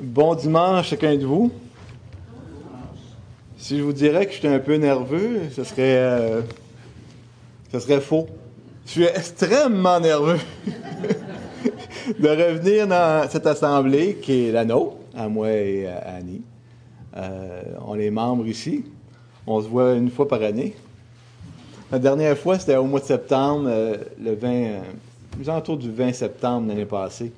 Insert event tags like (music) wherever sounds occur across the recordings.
Bon dimanche chacun de vous. Si je vous dirais que j'étais un peu nerveux, ce serait, euh, ce serait faux. Je suis extrêmement nerveux (laughs) de revenir dans cette assemblée qui est la nôtre, à moi et à Annie. Euh, on est membres ici. On se voit une fois par année. La dernière fois, c'était au mois de septembre, euh, le 20, euh, autour du 20 septembre l'année passée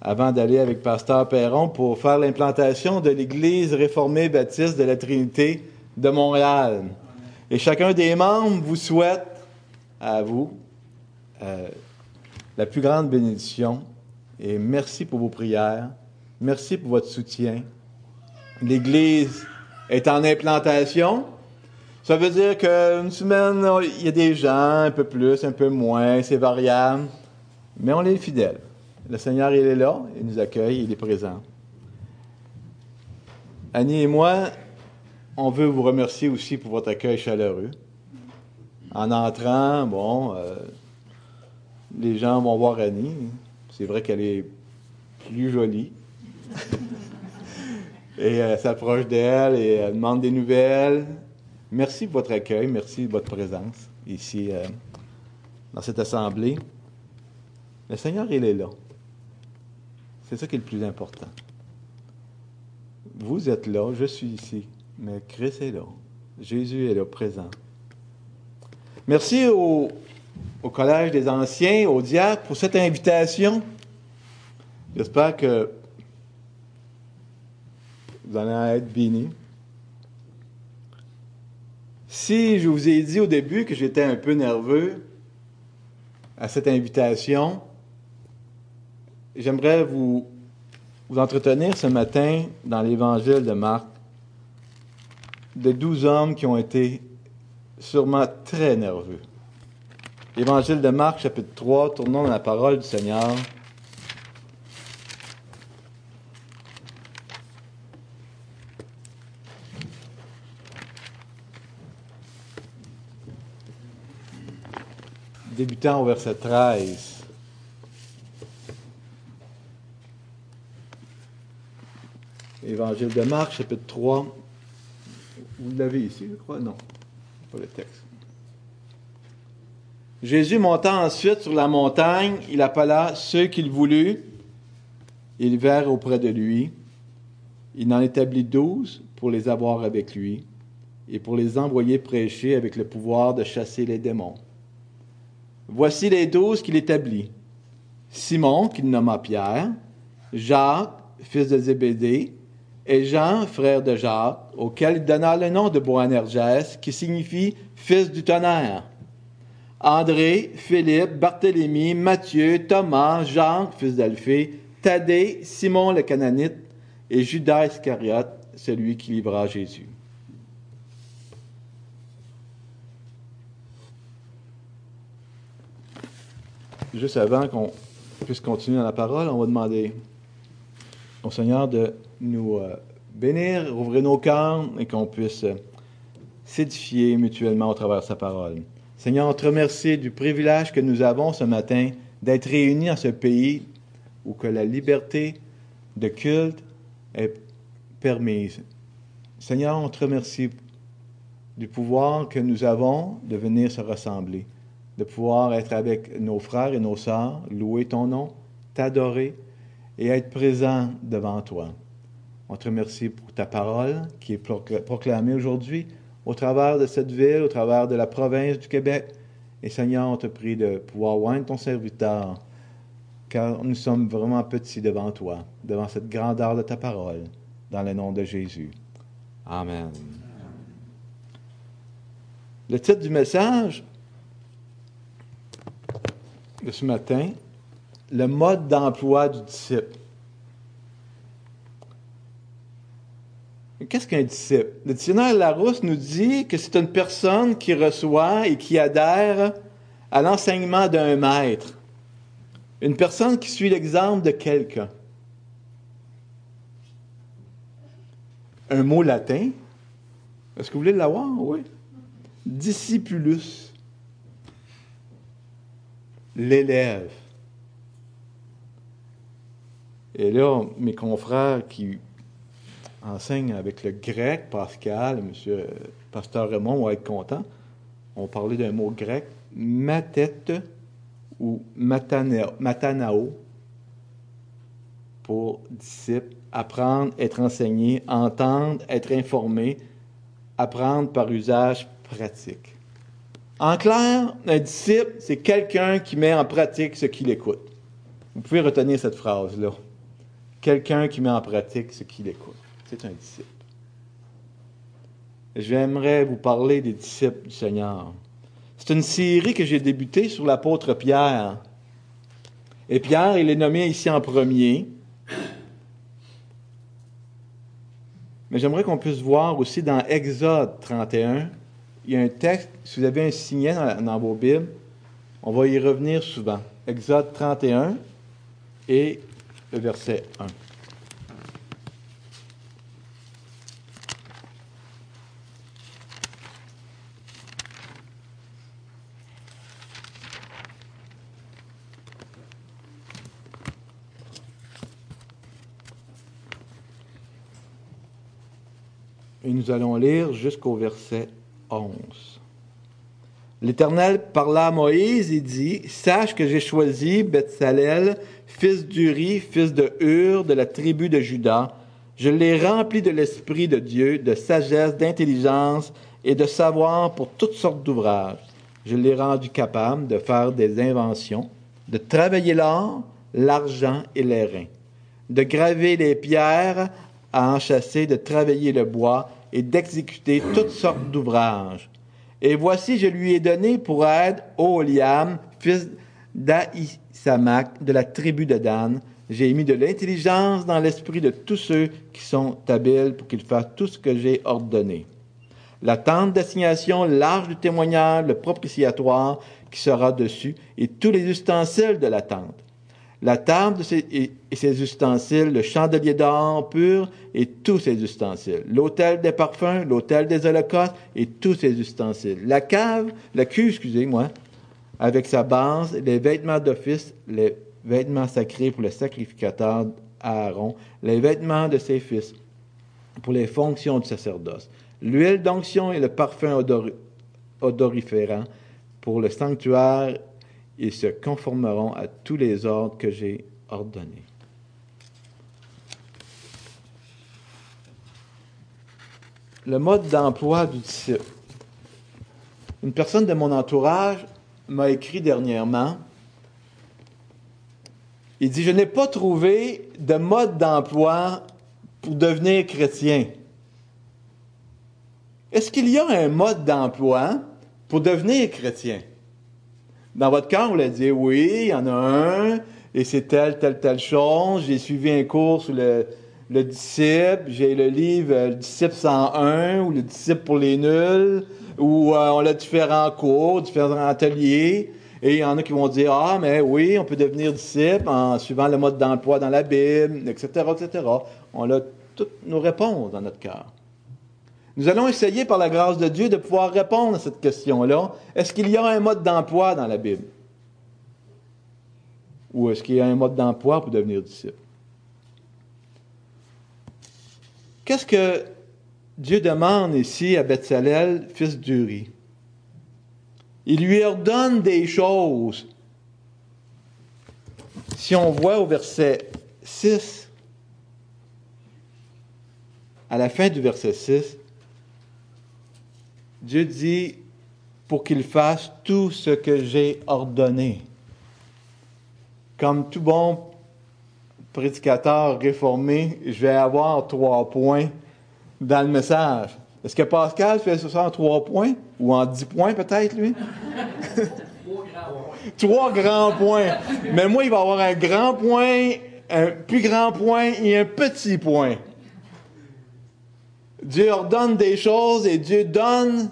avant d'aller avec Pasteur Perron pour faire l'implantation de l'Église réformée baptiste de la Trinité de Montréal. Et chacun des membres vous souhaite à vous euh, la plus grande bénédiction et merci pour vos prières, merci pour votre soutien. L'Église est en implantation. Ça veut dire qu'une semaine, il y a des gens, un peu plus, un peu moins, c'est variable, mais on est fidèles. Le Seigneur, il est là, il nous accueille, il est présent. Annie et moi, on veut vous remercier aussi pour votre accueil chaleureux. En entrant, bon, euh, les gens vont voir Annie. C'est vrai qu'elle est plus jolie. (laughs) et elle s'approche d'elle et elle demande des nouvelles. Merci pour votre accueil, merci de votre présence ici euh, dans cette assemblée. Le Seigneur, il est là. C'est ça qui est le plus important. Vous êtes là, je suis ici, mais Christ est là. Jésus est là, présent. Merci au, Collège des Anciens, au diable, pour cette invitation. J'espère que vous allez être bénis. Si je vous ai dit au début que j'étais un peu nerveux à cette invitation, j'aimerais vous, entretenir ce matin dans l'évangile de Marc de douze hommes qui ont été sûrement très nerveux. Évangile de Marc, chapitre 3, tournons dans la parole du Seigneur. Débutant au verset 13. Évangile de Marc, chapitre 3. Vous l'avez ici, je crois? Non, pas le texte. Jésus monta ensuite sur la montagne, il appela ceux qu'il voulut, ils vinrent auprès de lui. Il en établit douze pour les avoir avec lui et pour les envoyer prêcher avec le pouvoir de chasser les démons. Voici les douze qu'il établit. Simon, qu'il nomma Pierre, Jacques, fils de Zébédée, et Jean, frère de Jacques, auquel il donna le nom de Boanerges, qui signifie fils du tonnerre. André, Philippe, Barthélemy, Matthieu, Thomas, Jean, fils d'Alphée, Thaddée, Simon le Cananite et Judas Iscariote, celui qui livra Jésus. Juste avant qu'on puisse continuer dans la parole, on va demander au Seigneur de nous euh, bénir, ouvrir nos cœurs et qu'on puisse euh, s'édifier mutuellement au travers de sa parole. Seigneur, on te remercie du privilège que nous avons ce matin d'être réunis dans ce pays où que la liberté de culte est permise. Seigneur, on te remercie du pouvoir que nous avons de venir se rassembler, de pouvoir être avec nos frères et nos sœurs, louer ton nom, t'adorer et être présent devant toi. On te remercie pour ta parole qui est proclamée aujourd'hui au travers de cette ville, au travers de la province du Québec. Et Seigneur, on te prie de pouvoir oindre ton serviteur, car nous sommes vraiment petits devant toi, devant cette grandeur de ta parole, dans le nom de Jésus. Amen. Le titre du message de ce matin, le mode d'emploi du disciple. Qu'est-ce qu'un disciple? Le dictionnaire Larousse nous dit que c'est une personne qui reçoit et qui adhère à l'enseignement d'un maître. Une personne qui suit l'exemple de quelqu'un. Un mot latin? Est-ce que vous voulez l'avoir? Oui. Discipulus. L'élève. Et là, mes confrères qui enseignent avec le grec, Pascal, M. Pasteur Raymond vont être contents. On parlait d'un mot grec, matette ou matanao, pour disciple, apprendre, être enseigné, entendre, être informé, apprendre par usage pratique. En clair, un disciple, c'est quelqu'un qui met en pratique ce qu'il écoute. Vous pouvez retenir cette phrase-là. Quelqu'un qui met en pratique ce qu'il écoute. C'est un disciple. J'aimerais vous parler des disciples du Seigneur. C'est une série que j'ai débutée sur l'apôtre Pierre. Et Pierre, il est nommé ici en premier. Mais j'aimerais qu'on puisse voir aussi dans Exode 31, il y a un texte, si vous avez un signet dans, dans vos Bibles, on va y revenir souvent. Exode 31 et le verset 1. Et nous allons lire jusqu'au verset 11. L'Éternel parla à Moïse et dit, Sache que j'ai choisi Bethsalel, fils d'Uri, fils de Hur, de la tribu de Juda. Je l'ai rempli de l'Esprit de Dieu, de sagesse, d'intelligence et de savoir pour toutes sortes d'ouvrages. Je l'ai rendu capable de faire des inventions, de travailler l'or, l'argent et les reins, de graver les pierres à enchasser, de travailler le bois et d'exécuter toutes sortes d'ouvrages. Et voici, je lui ai donné pour aide Oliam, fils d'Aïsamak, de la tribu de Dan. J'ai mis de l'intelligence dans l'esprit de tous ceux qui sont habiles pour qu'ils fassent tout ce que j'ai ordonné. La tente d'assignation, l'arche du témoignage, le propitiatoire qui sera dessus, et tous les ustensiles de la tente la table et, ses ustensiles, le chandelier d'or pur et tous ses ustensiles, l'autel des parfums, l'autel des holocaustes et tous ses ustensiles, la cave, la cuve, excusez-moi, avec sa base, les vêtements d'office, les vêtements sacrés pour le sacrificateur Aaron, les vêtements de ses fils pour les fonctions du sacerdoce, l'huile d'onction et le parfum odoriférant pour le sanctuaire ils se conformeront à tous les ordres que j'ai ordonnés. Le mode d'emploi du disciple. Une personne de mon entourage m'a écrit dernièrement. Il dit, je n'ai pas trouvé de mode d'emploi pour devenir chrétien. Est-ce qu'il y a un mode d'emploi pour devenir chrétien? Dans votre cas, vous l'a dit, oui, il y en a un, et c'est telle, telle, telle chose. J'ai suivi un cours sur le, le disciple, j'ai le livre euh, Le disciple 101 ou Le disciple pour les nuls, où euh, on a différents cours, différents ateliers. Et il y en a qui vont dire, ah, mais oui, on peut devenir disciple en suivant le mode d'emploi dans la Bible, etc., etc. On a toutes nos réponses dans notre cœur. Nous allons essayer, par la grâce de Dieu, de pouvoir répondre à cette question-là. Est-ce qu'il y a un mode d'emploi dans la Bible? Ou est-ce qu'il y a un mode d'emploi pour devenir disciple? Qu'est-ce que Dieu demande ici à Bethsalel, fils d'Uri? Il lui ordonne des choses. Si on voit au verset 6, à la fin du verset 6, Dieu dit pour qu'il fasse tout ce que j'ai ordonné. Comme tout bon prédicateur réformé, je vais avoir trois points dans le message. Est-ce que Pascal fait ça en trois points? Ou en dix points peut-être, lui? (laughs) trois grands points. Mais moi, il va avoir un grand point, un plus grand point et un petit point. Dieu ordonne des choses et Dieu donne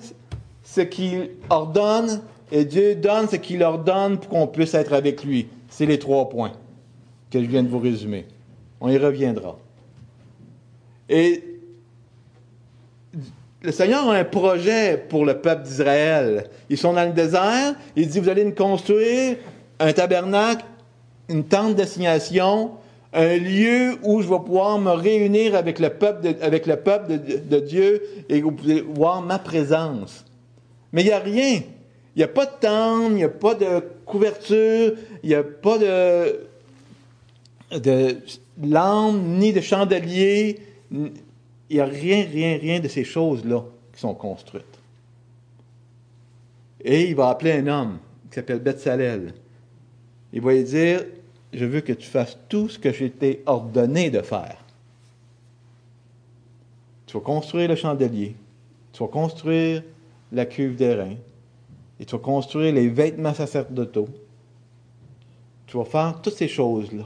ce qu'il ordonne et Dieu donne ce qu'il ordonne pour qu'on puisse être avec lui. C'est les trois points que je viens de vous résumer. On y reviendra. Et le Seigneur a un projet pour le peuple d'Israël. Ils sont dans le désert. Il dit, vous allez nous construire un tabernacle, une tente d'assignation, un lieu où je vais pouvoir me réunir avec le peuple de, Dieu et vous pouvez voir ma présence. Mais il n'y a rien. Il n'y a pas de tente, il n'y a pas de couverture, il n'y a pas de, de lampe, ni de chandelier. Il n'y a rien, rien, rien de ces choses-là qui sont construites. Et il va appeler un homme qui s'appelle Betsalel. Il va lui dire, je veux que tu fasses tout ce que j'ai été ordonné de faire. Tu vas construire le chandelier, tu vas construire la cuve d'airain, et tu vas construire les vêtements sacerdotaux. Tu vas faire toutes ces choses-là.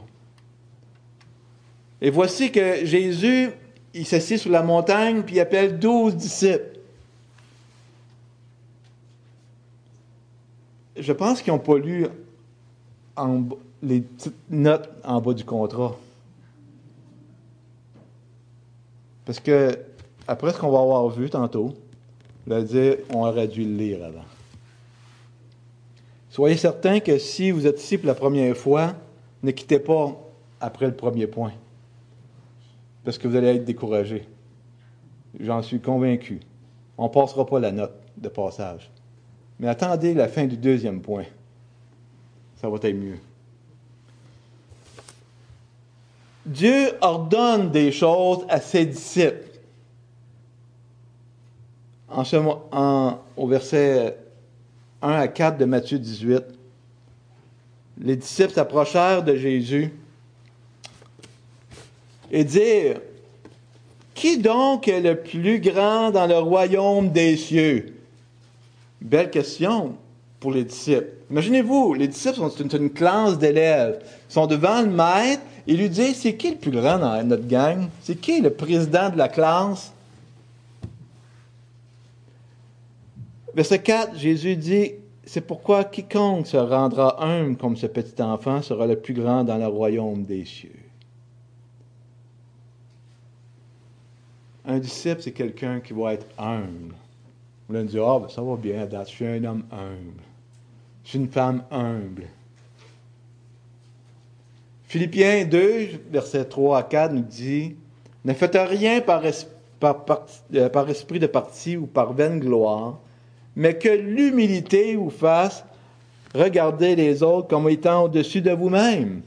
Et voici que Jésus, il s'assied sur la montagne, puis il appelle douze disciples. Je pense qu'ils n'ont pas lu en, les petites notes en bas du contrat. Parce que, après ce qu'on va avoir vu tantôt, on aurait dû le lire avant. Soyez certains que si vous êtes ici pour la première fois, ne quittez pas après le premier point. Parce que vous allez être découragé. J'en suis convaincu. On ne passera pas la note de passage. Mais attendez la fin du deuxième point. Ça va être mieux. Dieu ordonne des choses à ses disciples. En au verset 1 à 4 de Matthieu 18, les disciples s'approchèrent de Jésus et dirent, Qui donc est le plus grand dans le royaume des cieux? Belle question pour les disciples. Imaginez-vous, les disciples sont une, une classe d'élèves, Ils sont devant le maître, il lui dit, c'est qui le plus grand dans notre gang? C'est qui le président de la classe? Verset 4, Jésus dit, c'est pourquoi quiconque se rendra humble comme ce petit enfant sera le plus grand dans le royaume des cieux. Un disciple, c'est quelqu'un qui va être humble. Me dire, ah, ben, ça va bien, je suis un homme humble. Je suis une femme humble. Philippiens 2, versets 3 à 4 nous dit Ne faites rien par, euh, par esprit de parti ou par vaine gloire, mais que l'humilité vous fasse regarder les autres comme étant au-dessus de vous-même.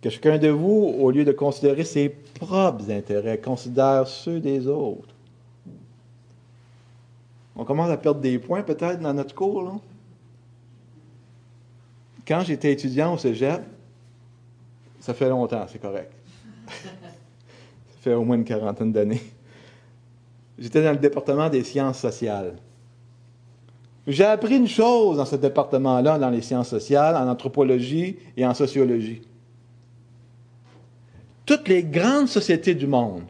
Que chacun de vous, au lieu de considérer ses propres intérêts, considère ceux des autres. On commence à perdre des points peut-être dans notre cours, quand j'étais étudiant au cégep, ça fait longtemps, c'est correct. (laughs) ça fait au moins une quarantaine d'années. J'étais dans le département des sciences sociales. J'ai appris une chose dans ce département-là, dans les sciences sociales, en anthropologie et en sociologie. Toutes les grandes sociétés du monde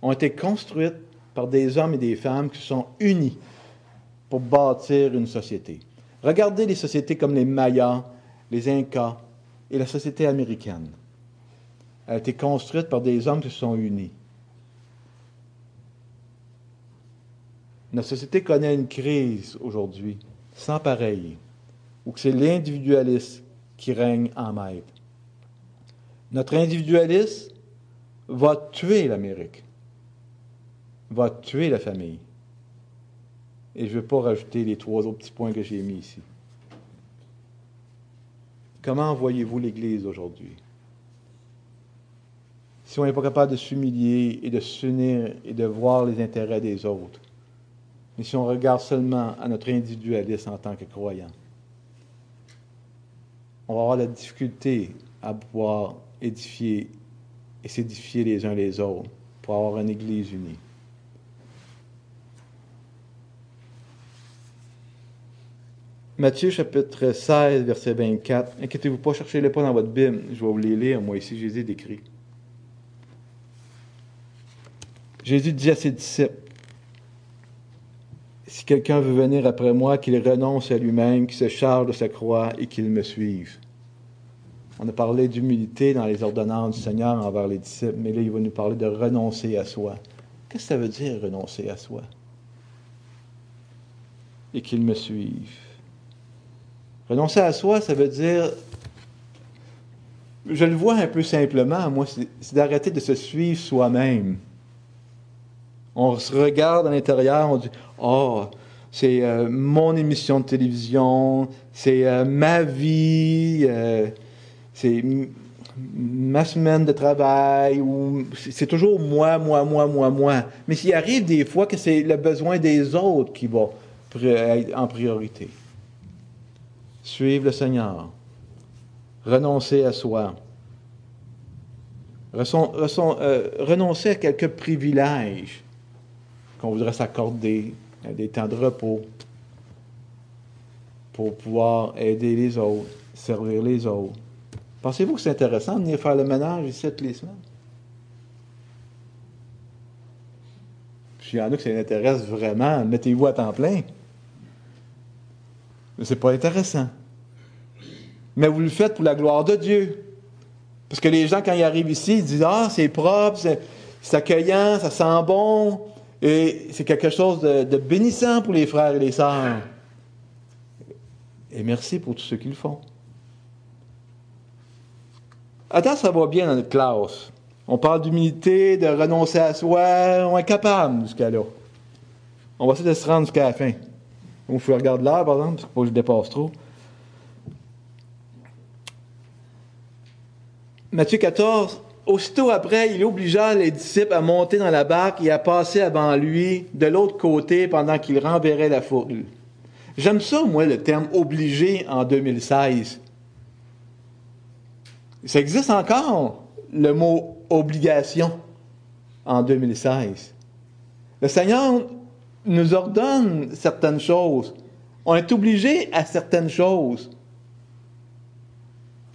ont été construites par des hommes et des femmes qui sont unis pour bâtir une société. Regardez les sociétés comme les Mayas, les Incas et la société américaine. Elle a été construite par des hommes qui se sont unis. Notre société connaît une crise aujourd'hui sans pareil, où c'est l'individualisme qui règne en maître. Notre individualisme va tuer l'Amérique, va tuer la famille. Et je ne vais pas rajouter les trois autres petits points que j'ai mis ici. Comment voyez-vous l'Église aujourd'hui? Si on n'est pas capable de s'humilier et de s'unir et de voir les intérêts des autres, mais si on regarde seulement à notre individualisme en tant que croyant, on va avoir la difficulté à pouvoir édifier et s'édifier les uns les autres pour avoir une Église unie. Matthieu chapitre 16, verset 24. Inquiétez-vous pas, cherchez-les pas dans votre Bible. Je vais vous les lire, moi ici, Jésus décrit. Jésus dit à ses disciples, Si quelqu'un veut venir après moi, qu'il renonce à lui-même, qu'il se charge de sa croix et qu'il me suive. On a parlé d'humilité dans les ordonnances du Seigneur envers les disciples, mais là, il va nous parler de renoncer à soi. Qu'est-ce que ça veut dire, renoncer à soi? Et qu'il me suive. Renoncer à soi, ça veut dire je le vois un peu simplement, moi, c'est d'arrêter de se suivre soi-même. On se regarde à l'intérieur, on dit Oh, c'est euh, mon émission de télévision, c'est euh, ma vie, euh, c'est ma semaine de travail, ou c'est toujours moi, moi, moi, moi, moi. Mais s'il arrive des fois que c'est le besoin des autres qui va être en priorité. Suivre le Seigneur. Renoncer à soi. renoncer à quelques privilèges qu'on voudrait s'accorder, des temps de repos, pour pouvoir aider les autres, servir les autres. Pensez-vous que c'est intéressant de venir faire le ménage ici toutes les semaines? Puis il y en a que ça intéresse vraiment, mettez-vous à temps plein. Mais c'est pas intéressant. Mais vous le faites pour la gloire de Dieu. Parce que les gens, quand ils arrivent ici, ils disent Ah, c'est propre, c'est accueillant, ça sent bon. Et c'est quelque chose de, de, bénissant pour les frères et les sœurs. Et merci pour tous ceux qui le font. Attends, ça va bien dans notre classe. On parle d'humilité, de renoncer à soi. On est capable jusqu'à là. On va essayer de se rendre jusqu'à la fin. Il faut regarder là, par exemple, parce que je dépasse trop. Matthieu 14, Aussitôt après, il obligea les disciples à monter dans la barque et à passer avant lui de l'autre côté pendant qu'il renverrait la foule. J'aime ça, moi, le terme obligé en 2016. Ça existe encore, le mot obligation en 2016. Le Seigneur nous ordonne certaines choses. On est obligé à certaines choses.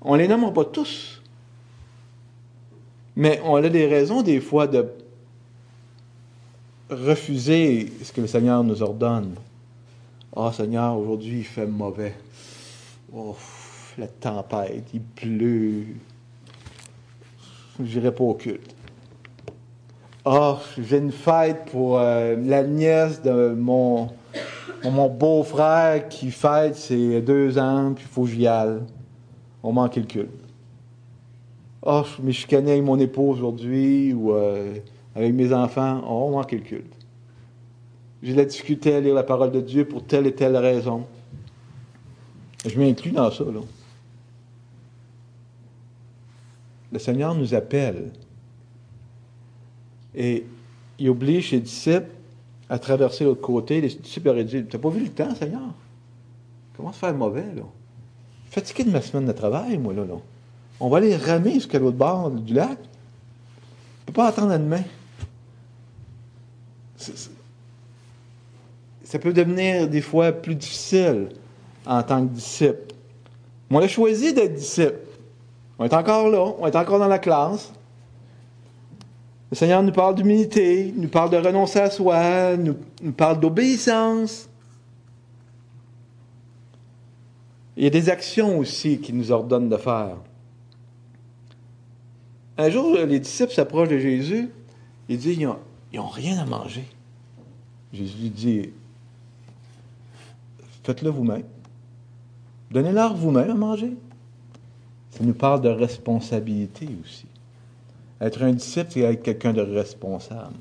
On les nomme pas tous. Mais on a des raisons des fois de refuser ce que le Seigneur nous ordonne. Ah oh, Seigneur, aujourd'hui il fait mauvais. Oh, la tempête, il pleut. J'irai pas au culte. Oh, j'ai une fête pour euh, la nièce de mon, beau-frère qui fête ses deux ans, puis il faut que j'y aille. On manque le culte. Oh, je me chicanais avec mon épouse aujourd'hui ou euh, avec mes enfants. Oh, on manque le culte. J'ai de la difficulté à lire la parole de Dieu pour telle et telle raison. Je m'inclus dans ça, là. Le Seigneur nous appelle et il oblige ses disciples à traverser l'autre côté. Les disciples auraient dit T'as pas vu le temps, Seigneur? Comment se faire mauvais, là? Fatigué de ma semaine de travail, moi, là. là. On va aller ramer jusqu'à l'autre bord du lac. On ne peut pas attendre à demain. Ça peut devenir des fois plus difficile en tant que disciple. Mais on a choisi d'être disciple. On est encore là, on est encore dans la classe. Le Seigneur nous parle d'humilité, nous parle de renoncer à soi, nous, nous parle d'obéissance. Il y a des actions aussi qu'il nous ordonne de faire. Un jour, les disciples s'approchent de Jésus. Il dit, ils n'ont rien à manger. Jésus lui dit, faites-le vous-même. Donnez-leur vous-même à manger. Ça nous parle de responsabilité aussi. Être un disciple, c'est être quelqu'un de responsable.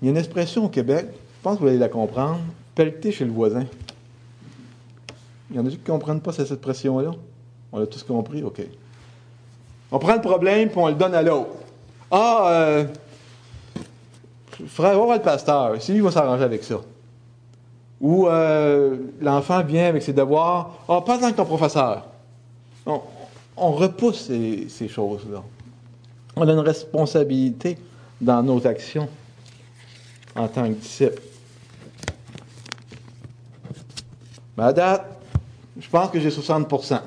Il y a une expression au Québec, je pense que vous allez la comprendre, pelleter chez le voisin. Il y en a qui ne comprennent pas cette expression-là? On a tous compris? OK. On prend le problème puis on le donne à l'autre. Ah, euh, frère, voir le pasteur. Si lui va s'arranger avec ça. Ou euh, l'enfant vient avec ses devoirs. Ah, pas tant que ton professeur. On, repousse ces, ces choses-là. On a une responsabilité dans nos actions en tant que disciples. Mais à date, je pense que j'ai 60%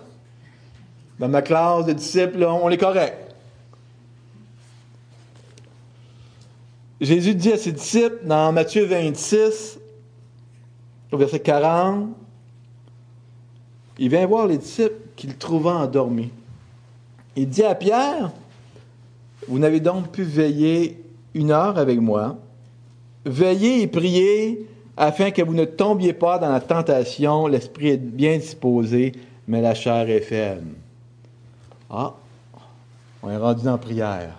dans ma classe de disciples, on est correct. Jésus dit à ses disciples dans Matthieu 26, au verset 40, il vient voir les disciples qu'il trouva endormis. Il dit à Pierre, vous n'avez donc pu veiller une heure avec moi. Veillez et priez afin que vous ne tombiez pas dans la tentation. L'esprit est bien disposé, mais la chair est faible. Ah, on est rendu la prière.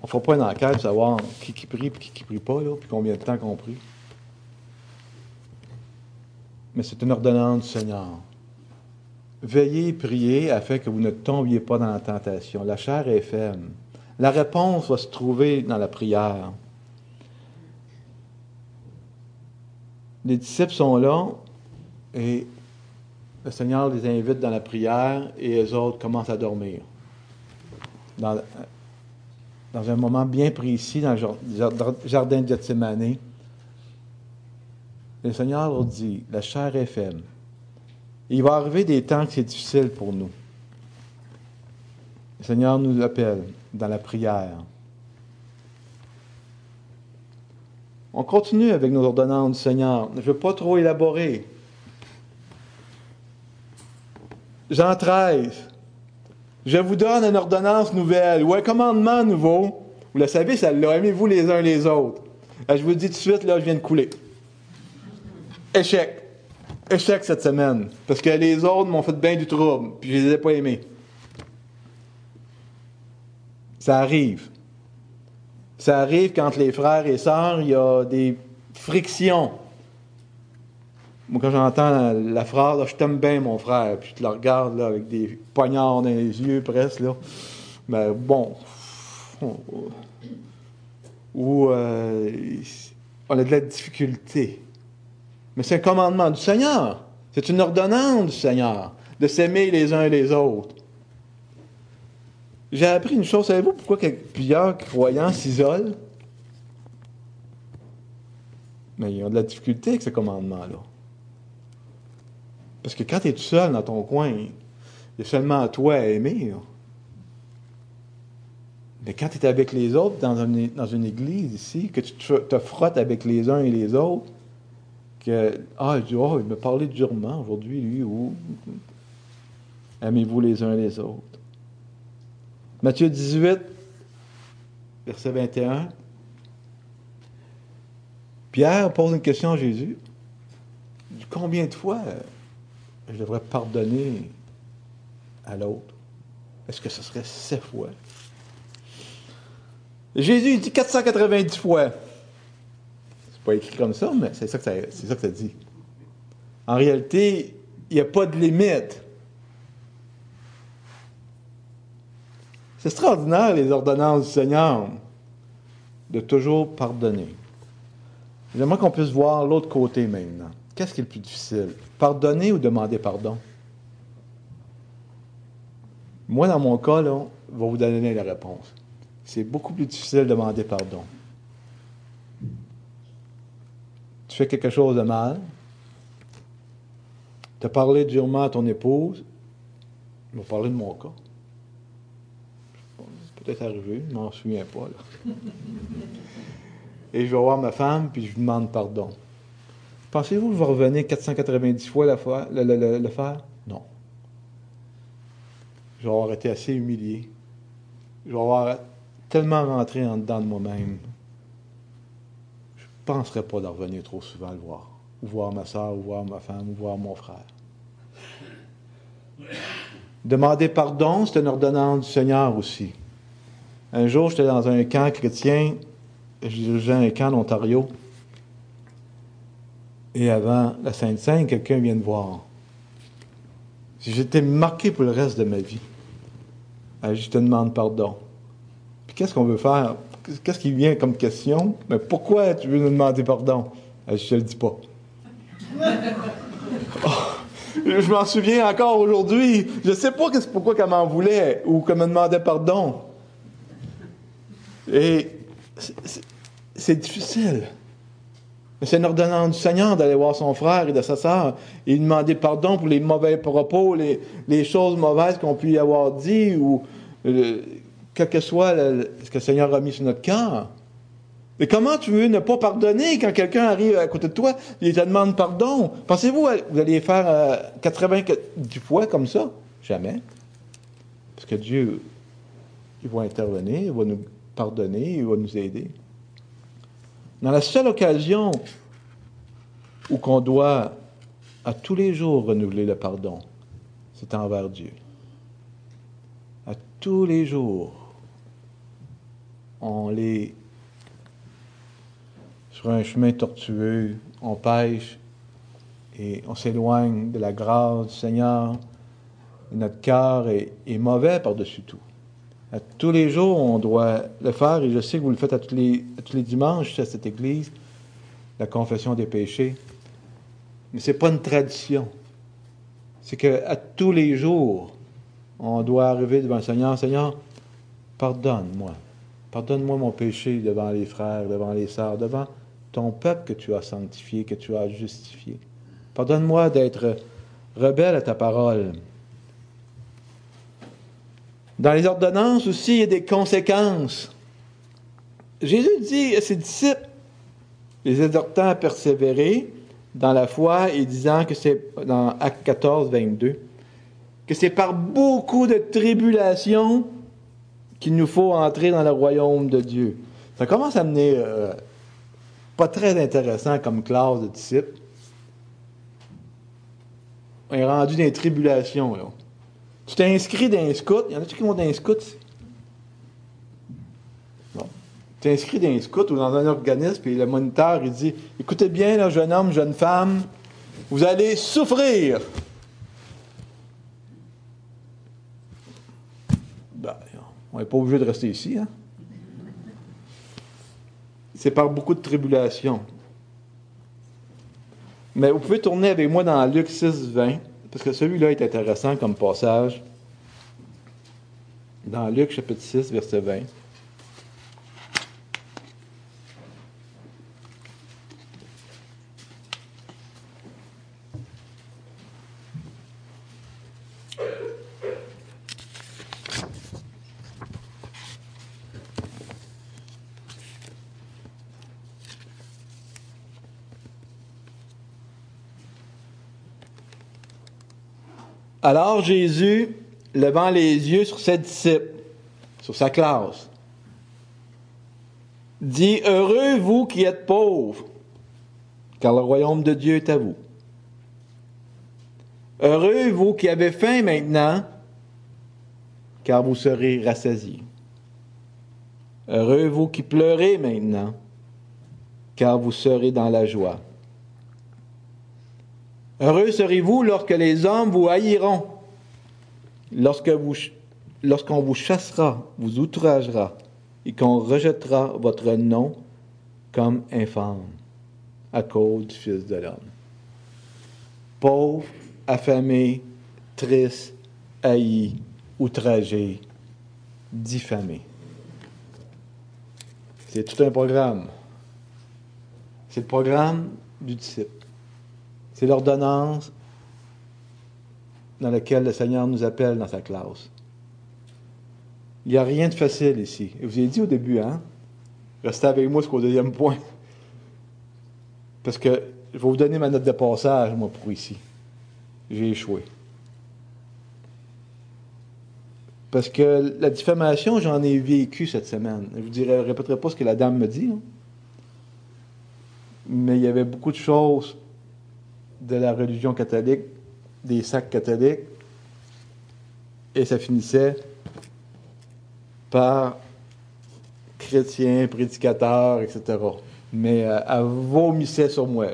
On ne fera pas une enquête pour savoir qui qui prie et qui qui prie pas, là, puis combien de temps qu'on prie. Mais c'est une ordonnance du Seigneur. Veillez et priez afin que vous ne tombiez pas dans la tentation. La chair est faible. La réponse va se trouver dans la prière. Les disciples sont là et le Seigneur les invite dans la prière et les autres commencent à dormir. Dans, un moment bien précis, dans le jardin de Gethsemane, le Seigneur leur dit, la chair est faible. Il va arriver des temps que c'est difficile pour nous. Le Seigneur nous appelle dans la prière. On continue avec nos ordonnances du Seigneur. Je ne veux pas trop élaborer. Jean 13. Je vous donne une ordonnance nouvelle ou un commandement nouveau. Vous le savez, ça l'a aimez-vous les uns les autres. je vous dis tout de suite, là, je viens de couler. Échec. Échec cette semaine. Parce que les autres m'ont fait bien du trouble, puis je les ai pas aimés. Ça arrive. Ça arrive quand les frères et sœurs, il y a des frictions. Moi, quand j'entends la, phrase, je t'aime bien, mon frère, puis je te le regarde là, avec des poignards dans les yeux presque, là. Ben, bon. Ou euh, on a de la difficulté. Mais c'est un commandement du Seigneur. C'est une ordonnance du Seigneur de s'aimer les uns et les autres. J'ai appris une chose. Savez-vous pourquoi plusieurs croyants s'isolent? Mais ils ont de la difficulté avec ce commandement-là. Parce que quand tu es tout seul dans ton coin, il y a seulement toi à aimer. Mais quand tu es avec les autres dans une, dans une église ici, que tu te frottes avec les uns et les autres, ah, il, oh, me parlait durement aujourd'hui, lui, ou aimez-vous les uns les autres? Matthieu 18, verset 21. Pierre pose une question à Jésus. Combien de fois je devrais pardonner à l'autre? Est-ce que ce serait sept fois? Jésus dit 490 fois pas écrit comme ça, mais c'est ça que ça, c'est ça que dit. En réalité, il n'y a pas de limite. C'est extraordinaire, les ordonnances du Seigneur, de toujours pardonner. J'aimerais qu'on puisse voir l'autre côté maintenant. Qu'est-ce qui est le plus difficile? Pardonner ou demander pardon? Moi, dans mon cas, là, je vais vous donner la réponse. C'est beaucoup plus difficile de demander pardon tu fais quelque chose de mal, tu as parlé durement à ton épouse, je vais parler de mon cas. C'est peut-être arrivé, je m'en souviens pas. Et je vais voir ma femme, puis je lui demande pardon. Pensez-vous que je vais revenir 490 fois le, faire? Non. Je vais avoir été assez humilié. Je vais avoir tellement rentré en dedans de moi-même ne penserais pas d'en revenir trop souvent le voir. Ou voir ma soeur, ou voir ma femme, ou voir mon frère. Demander pardon, c'est une ordonnance du Seigneur aussi. Un jour, j'étais dans un camp chrétien, dirigeais un camp en Ontario. Et avant la Sainte-Sainte, quelqu'un vient me voir. J'étais marqué pour le reste de ma vie. Je te demande pardon. Puis qu'est-ce qu'on veut faire? Qu'est-ce qui vient comme question? Mais pourquoi tu veux nous demander pardon? Euh, je ne te le dis pas. (laughs) Oh, je m'en souviens encore aujourd'hui. Je ne sais pas pourquoi qu'elle m'en voulait ou qu'elle me demandait pardon. Et c'est difficile. C'est une ordonnance du Seigneur d'aller voir son frère et de sa sœur et demander pardon pour les mauvais propos, les, choses mauvaises qu'on pu y avoir dit ou euh, quel que soit ce que le Seigneur a mis sur notre cœur. Mais comment tu veux ne pas pardonner quand quelqu'un arrive à côté de toi et te demande pardon? Pensez-vous vous allez faire euh, 90 fois comme ça? Jamais. Parce que Dieu, il va intervenir, il va nous pardonner, il va nous aider. Dans la seule occasion où qu'on doit à tous les jours renouveler le pardon, c'est envers Dieu. À tous les jours, on les sur un chemin tortueux, on pêche et on s'éloigne de la grâce du Seigneur. Notre cœur est, mauvais par-dessus tout. À tous les jours, on doit le faire, et je sais que vous le faites à tous les, à tous les dimanches à cette église, la confession des péchés. Mais ce n'est pas une tradition. C'est qu'à tous les jours, on doit arriver devant le Seigneur. Seigneur, pardonne-moi. Pardonne-moi mon péché devant les frères, devant les sœurs, devant ton peuple que tu as sanctifié, que tu as justifié. Pardonne-moi d'être rebelle à ta parole. Dans les ordonnances aussi, il y a des conséquences. Jésus dit à ses disciples, les exhortant à persévérer, dans la foi et disant que c'est dans Acte 14, 22, que c'est par beaucoup de tribulations qu'il nous faut entrer dans le royaume de Dieu. Ça commence à mener euh, pas très intéressant comme classe de disciples. On est rendu dans les tribulations. Là. Tu t'es inscrit dans un scout. Il y en a-tu qui vont dans un scout? tu es inscrit dans un scout ou dans un organisme, puis le moniteur, il dit Écoutez bien, jeune homme, jeune femme, vous allez souffrir. Ben, on n'est pas obligé de rester ici. Hein? C'est par beaucoup de tribulations. Mais vous pouvez tourner avec moi dans Luc 6, 20, parce que celui-là est intéressant comme passage. Dans Luc chapitre 6, verset 20. Alors Jésus, levant les yeux sur ses disciples, sur sa classe, dit, Heureux vous qui êtes pauvres, car le royaume de Dieu est à vous. Heureux vous qui avez faim maintenant, car vous serez rassasiés. Heureux vous qui pleurez maintenant, car vous serez dans la joie. Heureux serez-vous lorsque les hommes vous haïront, lorsque vous, lorsqu'on vous chassera, vous outragera, et qu'on rejettera votre nom comme infâme à cause du Fils de l'homme. Pauvre, affamé, triste, haï, outragé, diffamé. C'est tout un programme. C'est le programme du disciple. C'est l'ordonnance dans laquelle le Seigneur nous appelle dans sa classe. Il n'y a rien de facile ici. Et vous ai dit au début, hein? Restez avec moi jusqu'au deuxième point. Parce que je vais vous donner ma note de passage, moi, pour ici. J'ai échoué. Parce que la diffamation, j'en ai vécu cette semaine. Je ne vous répéterai pas ce que la dame me dit. Hein. Mais il y avait beaucoup de choses de la religion catholique, des sacs catholiques, et ça finissait par chrétiens, prédicateurs, etc. Mais euh, elle vomissait sur moi.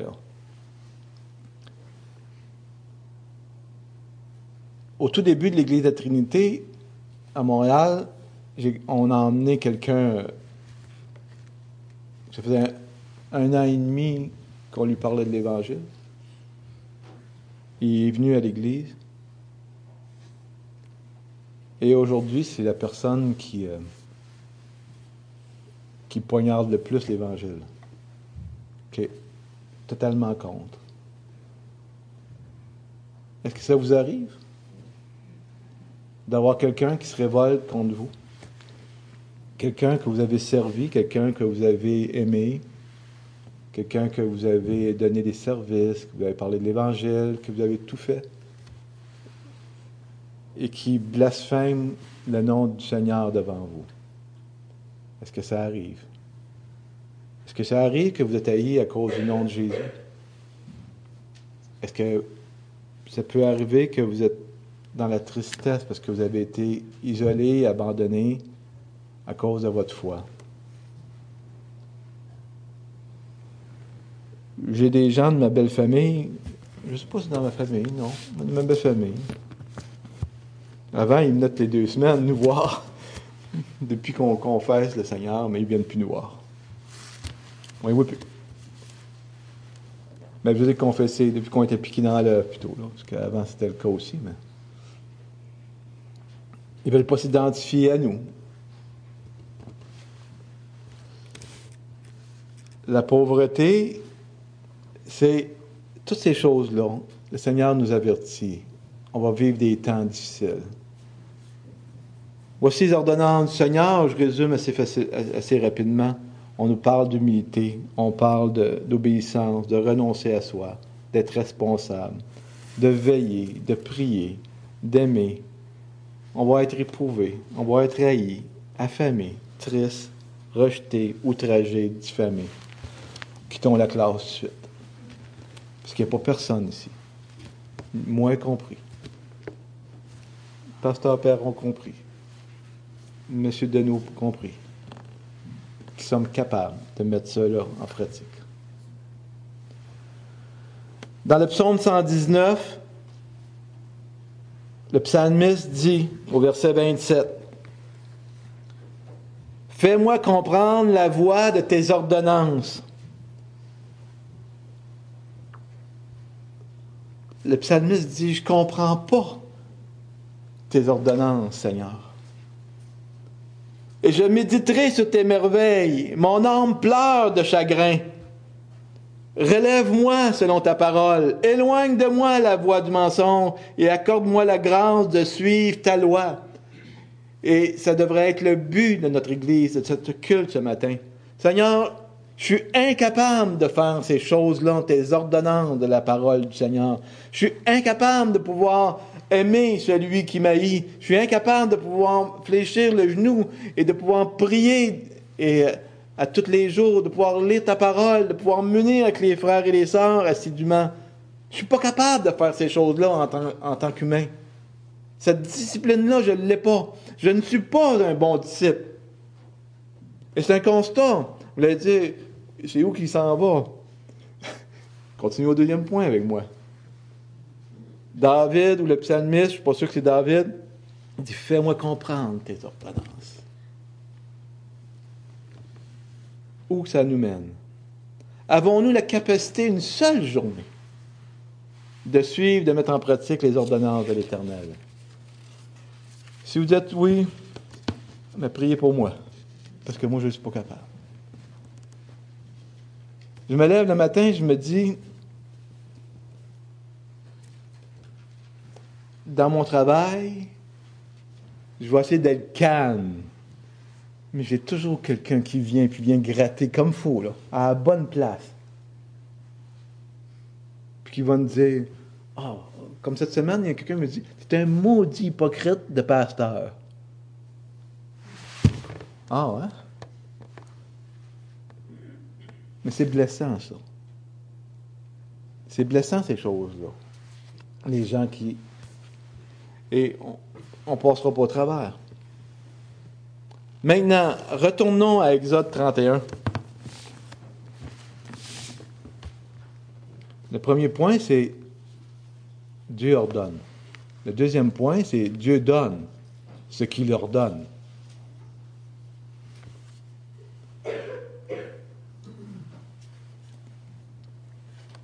Au tout début de l'Église de la Trinité, à Montréal, on a emmené quelqu'un. Ça faisait un an et demi qu'on lui parlait de l'Évangile. Il est venu à l'Église. Et aujourd'hui, c'est la personne qui, euh, poignarde le plus l'Évangile. Qui est totalement contre. Est-ce que ça vous arrive? D'avoir quelqu'un qui se révolte contre vous? Quelqu'un que vous avez servi, quelqu'un que vous avez aimé, quelqu'un que vous avez donné des services, que vous avez parlé de l'Évangile, que vous avez tout fait, et qui blasphème le nom du Seigneur devant vous. Est-ce que ça arrive? Est-ce que ça arrive que vous êtes haïs à cause du nom de Jésus? Est-ce que Ça peut arriver que vous êtes dans la tristesse parce que vous avez été isolé, abandonné à cause de votre foi? J'ai des gens de ma belle famille, je ne sais pas si dans ma famille, non, de ma belle famille. Avant, ils venaient les deux semaines nous voir (laughs) depuis qu'on confesse le Seigneur, mais ils ne viennent plus nous voir. On ne voit plus. Mais vous ai confessé depuis qu'on était piqué dans l'œuf plutôt, là, parce qu'avant c'était le cas aussi, mais. Ils ne veulent pas s'identifier à nous. La pauvreté, c'est toutes ces choses-là. Le Seigneur nous avertit. On va vivre des temps difficiles. Voici les ordonnances du Seigneur, je résume assez, rapidement. On nous parle d'humilité, on parle d'obéissance, de, renoncer à soi, d'être responsable, de veiller, de prier, d'aimer, on va être éprouvé, on va être haï, affamé, triste, rejeté, outragé, diffamé. Quittons la classe suite. Parce qu'il n'y a pas personne ici. Moi compris. Pasteur Père ont compris. Monsieur Deneau compris. Qui sommes capables de mettre cela en pratique. Dans le psaume 119, le psalmiste dit au verset 27, Fais-moi comprendre la voie de tes ordonnances. Le psalmiste dit, je comprends pas tes ordonnances, Seigneur. Et je méditerai sur tes merveilles. Mon âme pleure de chagrin. Relève-moi selon ta parole. Éloigne de moi la voie du mensonge et accorde-moi la grâce de suivre ta loi. Et ça devrait être le but de notre Église, de cette culte ce matin. Seigneur, je suis incapable de faire ces choses-là, tes ordonnances de la parole du Seigneur. Je suis incapable de pouvoir aimer celui qui m'haït. Je suis incapable de pouvoir fléchir le genou et de pouvoir prier et à tous les jours, de pouvoir lire ta parole, de pouvoir mener avec les frères et les sœurs assidûment. Je suis pas capable de faire ces choses-là en tant, en tant qu'humain. Cette discipline-là, je ne l'ai pas. Je ne suis pas un bon disciple. Et c'est un constat. Vous allez dire, c'est où qu'il s'en va? Continue au deuxième point avec moi. David ou le psalmiste, je ne suis pas sûr que c'est David, il dit Fais-moi comprendre tes ordonnances. où ça nous mène? Avons-nous la capacité, une seule journée, de suivre, de mettre en pratique les ordonnances de l'Éternel? Si vous dites oui, mais priez pour moi, parce que moi, je ne suis pas capable. Je me lève le matin, je me dis, dans mon travail, je vais essayer d'être calme mais j'ai toujours quelqu'un qui vient puis vient gratter comme faux, à la bonne place. Puis qui va me dire oh, comme cette semaine, il y a quelqu'un qui me dit C'est un maudit hypocrite de pasteur. Ah ouais? Mais c'est blessant, ça. C'est blessant, ces choses-là. Les gens qui. Et on ne passera pas au travers. Maintenant, retournons à Exode 31. Le premier point, c'est Dieu ordonne. Le deuxième point, c'est Dieu donne ce qu'il ordonne.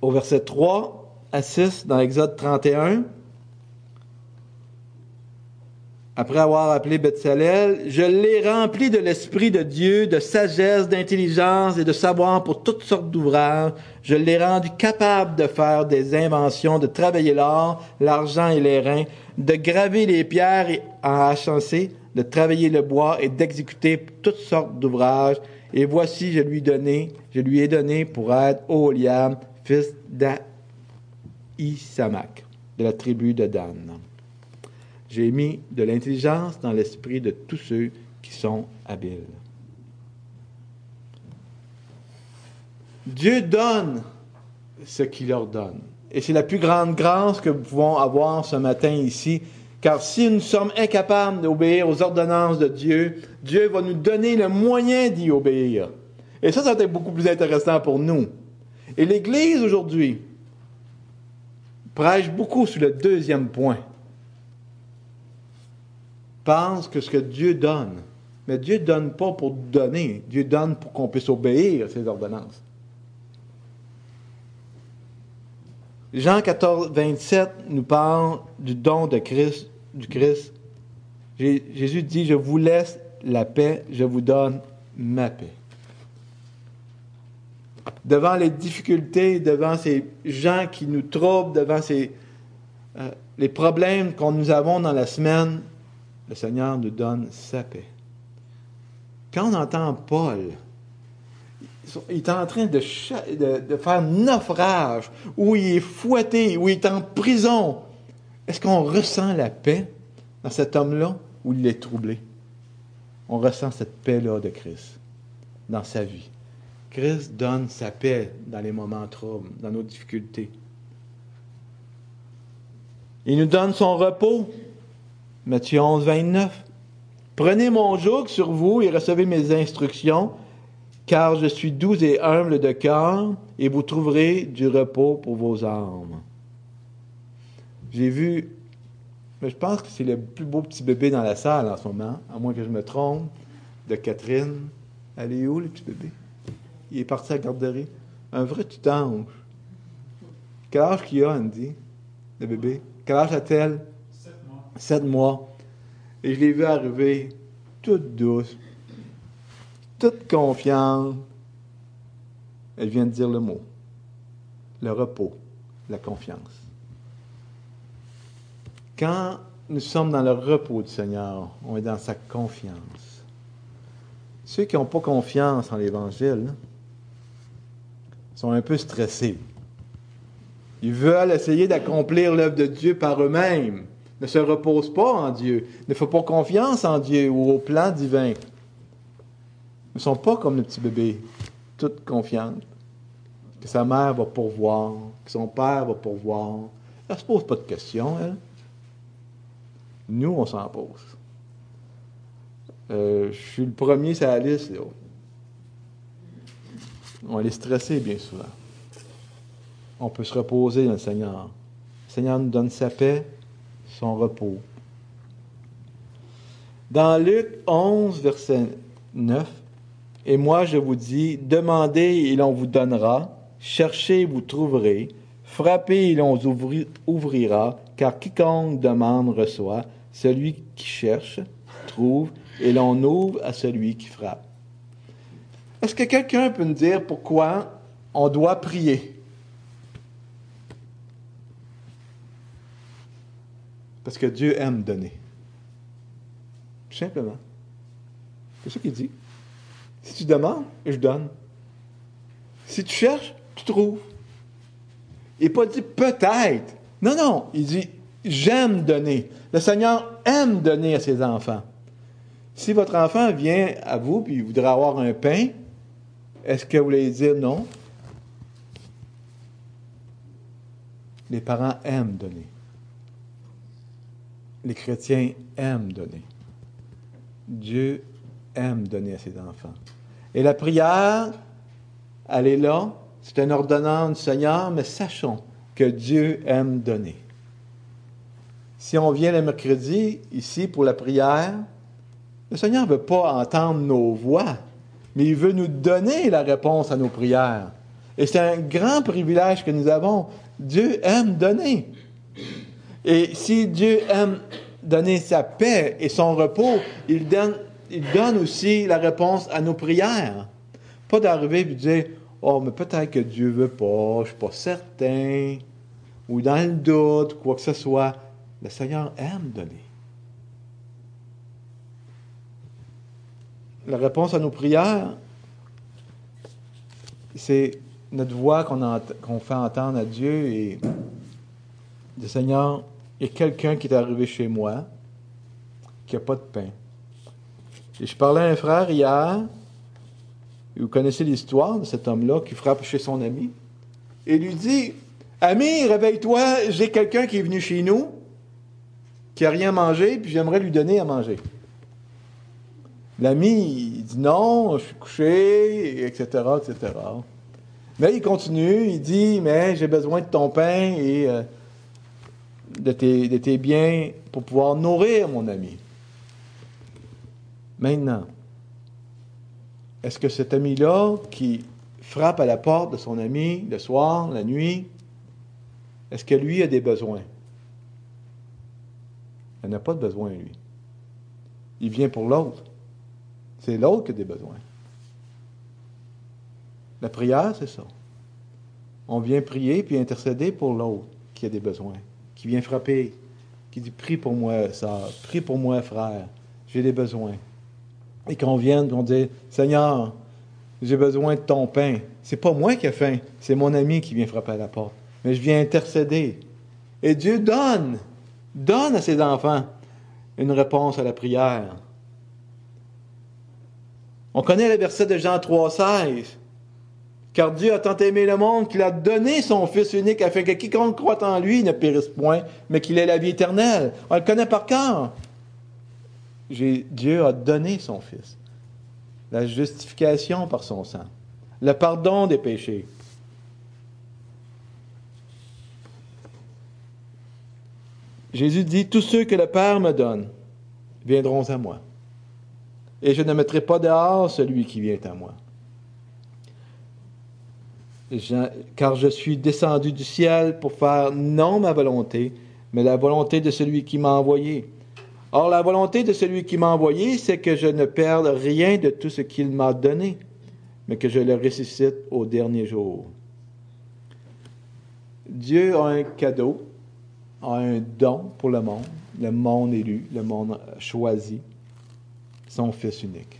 Au verset 3 à 6 dans Exode 31, après avoir appelé Bethsalel, je l'ai rempli de l'Esprit de Dieu, de sagesse, d'intelligence et de savoir pour toutes sortes d'ouvrages. Je l'ai rendu capable de faire des inventions, de travailler l'or, l'argent et les reins, de graver les pierres et en achancer, de travailler le bois et d'exécuter toutes sortes d'ouvrages. Et voici, je lui, donné, je lui ai donné pour être Oliam, fils d'Aïsamak, de la tribu de Dan. J'ai mis de l'intelligence dans l'esprit de tous ceux qui sont habiles. Dieu donne ce qu'il leur donne. Et c'est la plus grande grâce que nous pouvons avoir ce matin ici. Car si nous sommes incapables d'obéir aux ordonnances de Dieu, Dieu va nous donner le moyen d'y obéir. Et ça, ça va être beaucoup plus intéressant pour nous. Et l'Église aujourd'hui prêche beaucoup sur le deuxième point. Pense que ce que Dieu donne, mais Dieu ne donne pas pour donner, Dieu donne pour qu'on puisse obéir à ses ordonnances. Jean 14, 27 nous parle du don de du Christ. Jésus dit, je vous laisse la paix, je vous donne ma paix devant les difficultés, devant ces gens qui nous troublent, devant euh, les problèmes qu'on nous avons dans la semaine, le Seigneur nous donne sa paix. Quand on entend Paul, il est en train de, faire naufrage, où il est fouetté, où il est en prison. Est-ce qu'on ressent la paix dans cet homme-là ou il est troublé? On ressent cette paix-là de Christ dans sa vie. Christ donne sa paix dans les moments troubles, dans nos difficultés. Il nous donne son repos. Matthieu 11, 29. Prenez mon joug sur vous et recevez mes instructions, car je suis doux et humble de cœur, et vous trouverez du repos pour vos âmes. J'ai vu, mais je pense que c'est le plus beau petit bébé dans la salle en ce moment, à moins que je me trompe, de Catherine. Elle est où, le petit bébé? Il est parti à la garderie. Un vrai petit ange. Quel âge qu'il a, Andy, le bébé? Quel âge a-t-elle? Sept mois. Sept mois. Et je l'ai vu arriver toute douce, toute confiante. Elle vient de dire le mot. Le repos, la confiance. Quand nous sommes dans le repos du Seigneur, on est dans sa confiance. Ceux qui n'ont pas confiance en l'Évangile, sont un peu stressés. Ils veulent essayer d'accomplir l'œuvre de Dieu par eux-mêmes, ne se reposent pas en Dieu, ne font pas confiance en Dieu ou au plan divin. Ils ne sont pas comme le petit bébé, toute confiante, que sa mère va pourvoir, que son père va pourvoir. Elle ne se pose pas de questions, elle. Nous, on s'en pose. Euh, je suis le premier sur la. Là. On est stressé bien souvent. On peut se reposer dans le Seigneur. Le Seigneur nous donne sa paix, son repos. Dans Luc 11, verset 9, Et moi je vous dis, demandez et l'on vous donnera, cherchez vous trouverez, frappez et l'on ouvrira, car quiconque demande reçoit, celui qui cherche trouve, et l'on ouvre à celui qui frappe. Est-ce que quelqu'un peut nous dire pourquoi on doit prier? Parce que Dieu aime donner. Simplement. C'est ce qu'il dit. Si tu demandes, je donne. Si tu cherches, tu trouves. Il n'est pas dit peut-être. Non, non. Il dit j'aime donner. Le Seigneur aime donner à ses enfants. Si votre enfant vient à vous et voudrait avoir un pain, est-ce que vous voulez dire non? Les parents aiment donner. Les chrétiens aiment donner. Dieu aime donner à ses enfants. Et la prière, elle est là. C'est un ordonnance du Seigneur, mais sachons que Dieu aime donner. Si on vient le mercredi ici pour la prière, le Seigneur ne veut pas entendre nos voix mais il veut nous donner la réponse à nos prières. Et c'est un grand privilège que nous avons. Dieu aime donner. Et si Dieu aime donner sa paix et son repos, il donne, aussi la réponse à nos prières. Pas d'arriver et de dire Oh, mais peut-être que Dieu veut pas, je suis pas certain, ou dans le doute, quoi que ce soit. Le Seigneur aime donner. La réponse à nos prières, c'est notre voix qu'on fait entendre à Dieu et le Seigneur, il y a quelqu'un qui est arrivé chez moi qui n'a pas de pain. Et je parlais à un frère hier, vous connaissez l'histoire de cet homme-là qui frappe chez son ami, et lui dit Ami, réveille-toi, j'ai quelqu'un qui est venu chez nous, qui n'a rien mangé, puis j'aimerais lui donner à manger. L'ami, il dit non, je suis couché, etc., etc. Mais il continue, il dit, mais j'ai besoin de ton pain et euh, de, tes, de tes biens pour pouvoir nourrir mon ami. Maintenant, est-ce que cet ami-là qui frappe à la porte de son ami le soir, la nuit, est-ce que lui a des besoins? Il n'a pas de besoin, lui. Il vient pour l'autre. C'est l'autre qui a des besoins. La prière, c'est ça. On vient prier puis intercéder pour l'autre qui a des besoins, qui vient frapper, qui dit Prie pour moi, sœur, prie pour moi, frère, j'ai des besoins. Et qu'on vienne, qu'on dit Seigneur, j'ai besoin de ton pain. C'est pas moi qui ai faim, c'est mon ami qui vient frapper à la porte. Mais je viens intercéder. Et Dieu donne, donne à ses enfants une réponse à la prière. On connaît le verset de Jean 3,16. Car Dieu a tant aimé le monde qu'il a donné son Fils unique afin que quiconque croit en lui ne périsse point, mais qu'il ait la vie éternelle. On le connaît par cœur. Dieu a donné son Fils. La justification par son sang. Le pardon des péchés. Jésus dit, Tous ceux que le Père me donne viendront à moi. Et je ne mettrai pas dehors celui qui vient à moi car je suis descendu du ciel pour faire non ma volonté, mais la volonté de celui qui m'a envoyé. Or, la volonté de celui qui m'a envoyé, c'est que je ne perde rien de tout ce qu'il m'a donné, mais que je le ressuscite au dernier jour. Dieu a un cadeau, a un don pour le monde, le monde élu, le monde choisi, son Fils unique.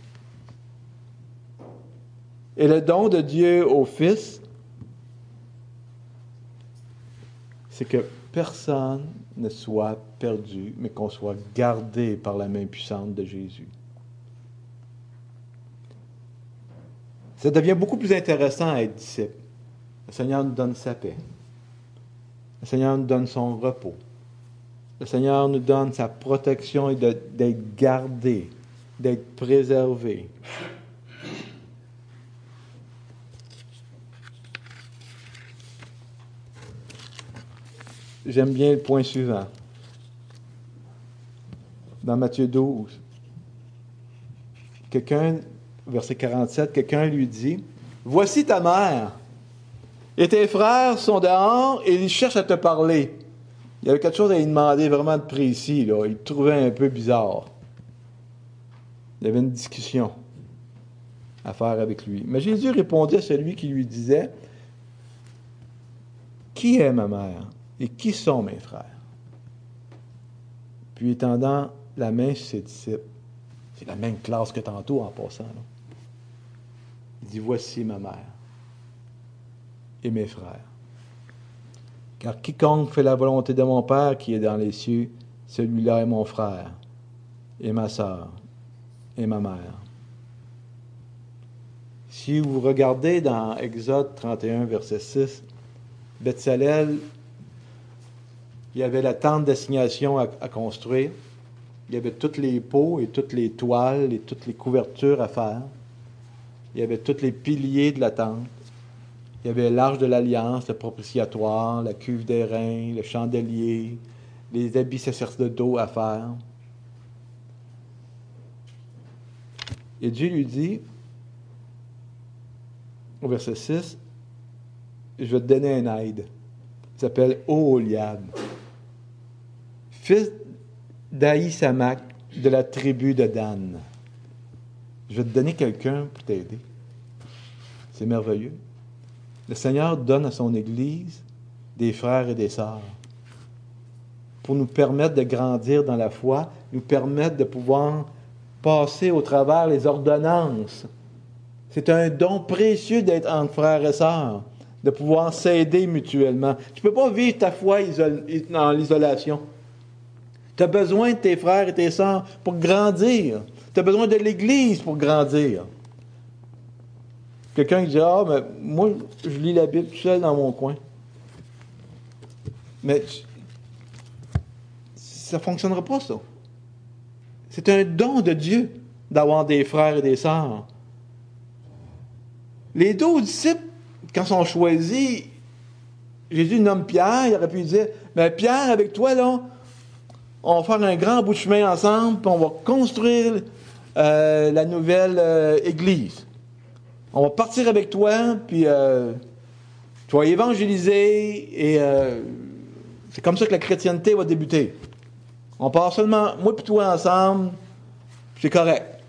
Et le don de Dieu au Fils, c'est que personne ne soit perdu, mais qu'on soit gardé par la main puissante de Jésus. Ça devient beaucoup plus intéressant à être disciple. Le Seigneur nous donne sa paix. Le Seigneur nous donne son repos. Le Seigneur nous donne sa protection et d'être gardé, d'être préservé. j'aime bien le point suivant. Dans Matthieu 12, quelqu'un, verset 47, quelqu'un lui dit, Voici ta mère, et tes frères sont dehors et ils cherchent à te parler. Il y avait quelque chose à lui demander vraiment de précis, là. il trouvait un peu bizarre. Il y avait une discussion à faire avec lui. Mais Jésus répondait à celui qui lui disait, Qui est ma mère et qui sont mes frères? Puis étendant la main sur ses disciples, c'est la même classe que tantôt en passant. Il dit, voici ma mère et mes frères. Car quiconque fait la volonté de mon Père qui est dans les cieux, celui-là est mon frère et ma sœur et ma mère. Si vous regardez dans Exode 31, verset 6, Bethsalel il y avait la tente d'assignation à, construire. Il y avait toutes les pots et toutes les toiles et toutes les couvertures à faire. Il y avait tous les piliers de la tente. Il y avait l'arche de l'alliance, le propitiatoire, la cuve d'airain, le chandelier, les habits dos à faire. Et Dieu lui dit, au verset 6, je vais te donner un aide. Il s'appelle Oholiab fils d'Aïsamak de la tribu de Dan. Je vais te donner quelqu'un pour t'aider. C'est merveilleux. Le Seigneur donne à son Église des frères et des sœurs pour nous permettre de grandir dans la foi, nous permettre de pouvoir passer au travers les ordonnances. C'est un don précieux d'être entre frères et sœurs, de pouvoir s'aider mutuellement. Tu ne peux pas vivre ta foi dans l'isolation. Tu as besoin de tes frères et tes sœurs pour grandir. Tu as besoin de l'Église pour grandir. Quelqu'un qui dit Ah, mais moi, je lis la Bible tout seul dans mon coin. Mais ça ne fonctionnera pas, ça. C'est un don de Dieu d'avoir des frères et des sœurs. Les deux disciples, quand ils sont choisis, Jésus nomme Pierre, il aurait pu dire, mais Pierre, avec toi, là, on va faire un grand bout de chemin ensemble, puis on va construire euh, la nouvelle euh, Église. On va partir avec toi, puis euh, tu vas évangéliser, et c'est comme ça que la chrétienté va débuter. On part seulement, moi et toi ensemble, c'est correct.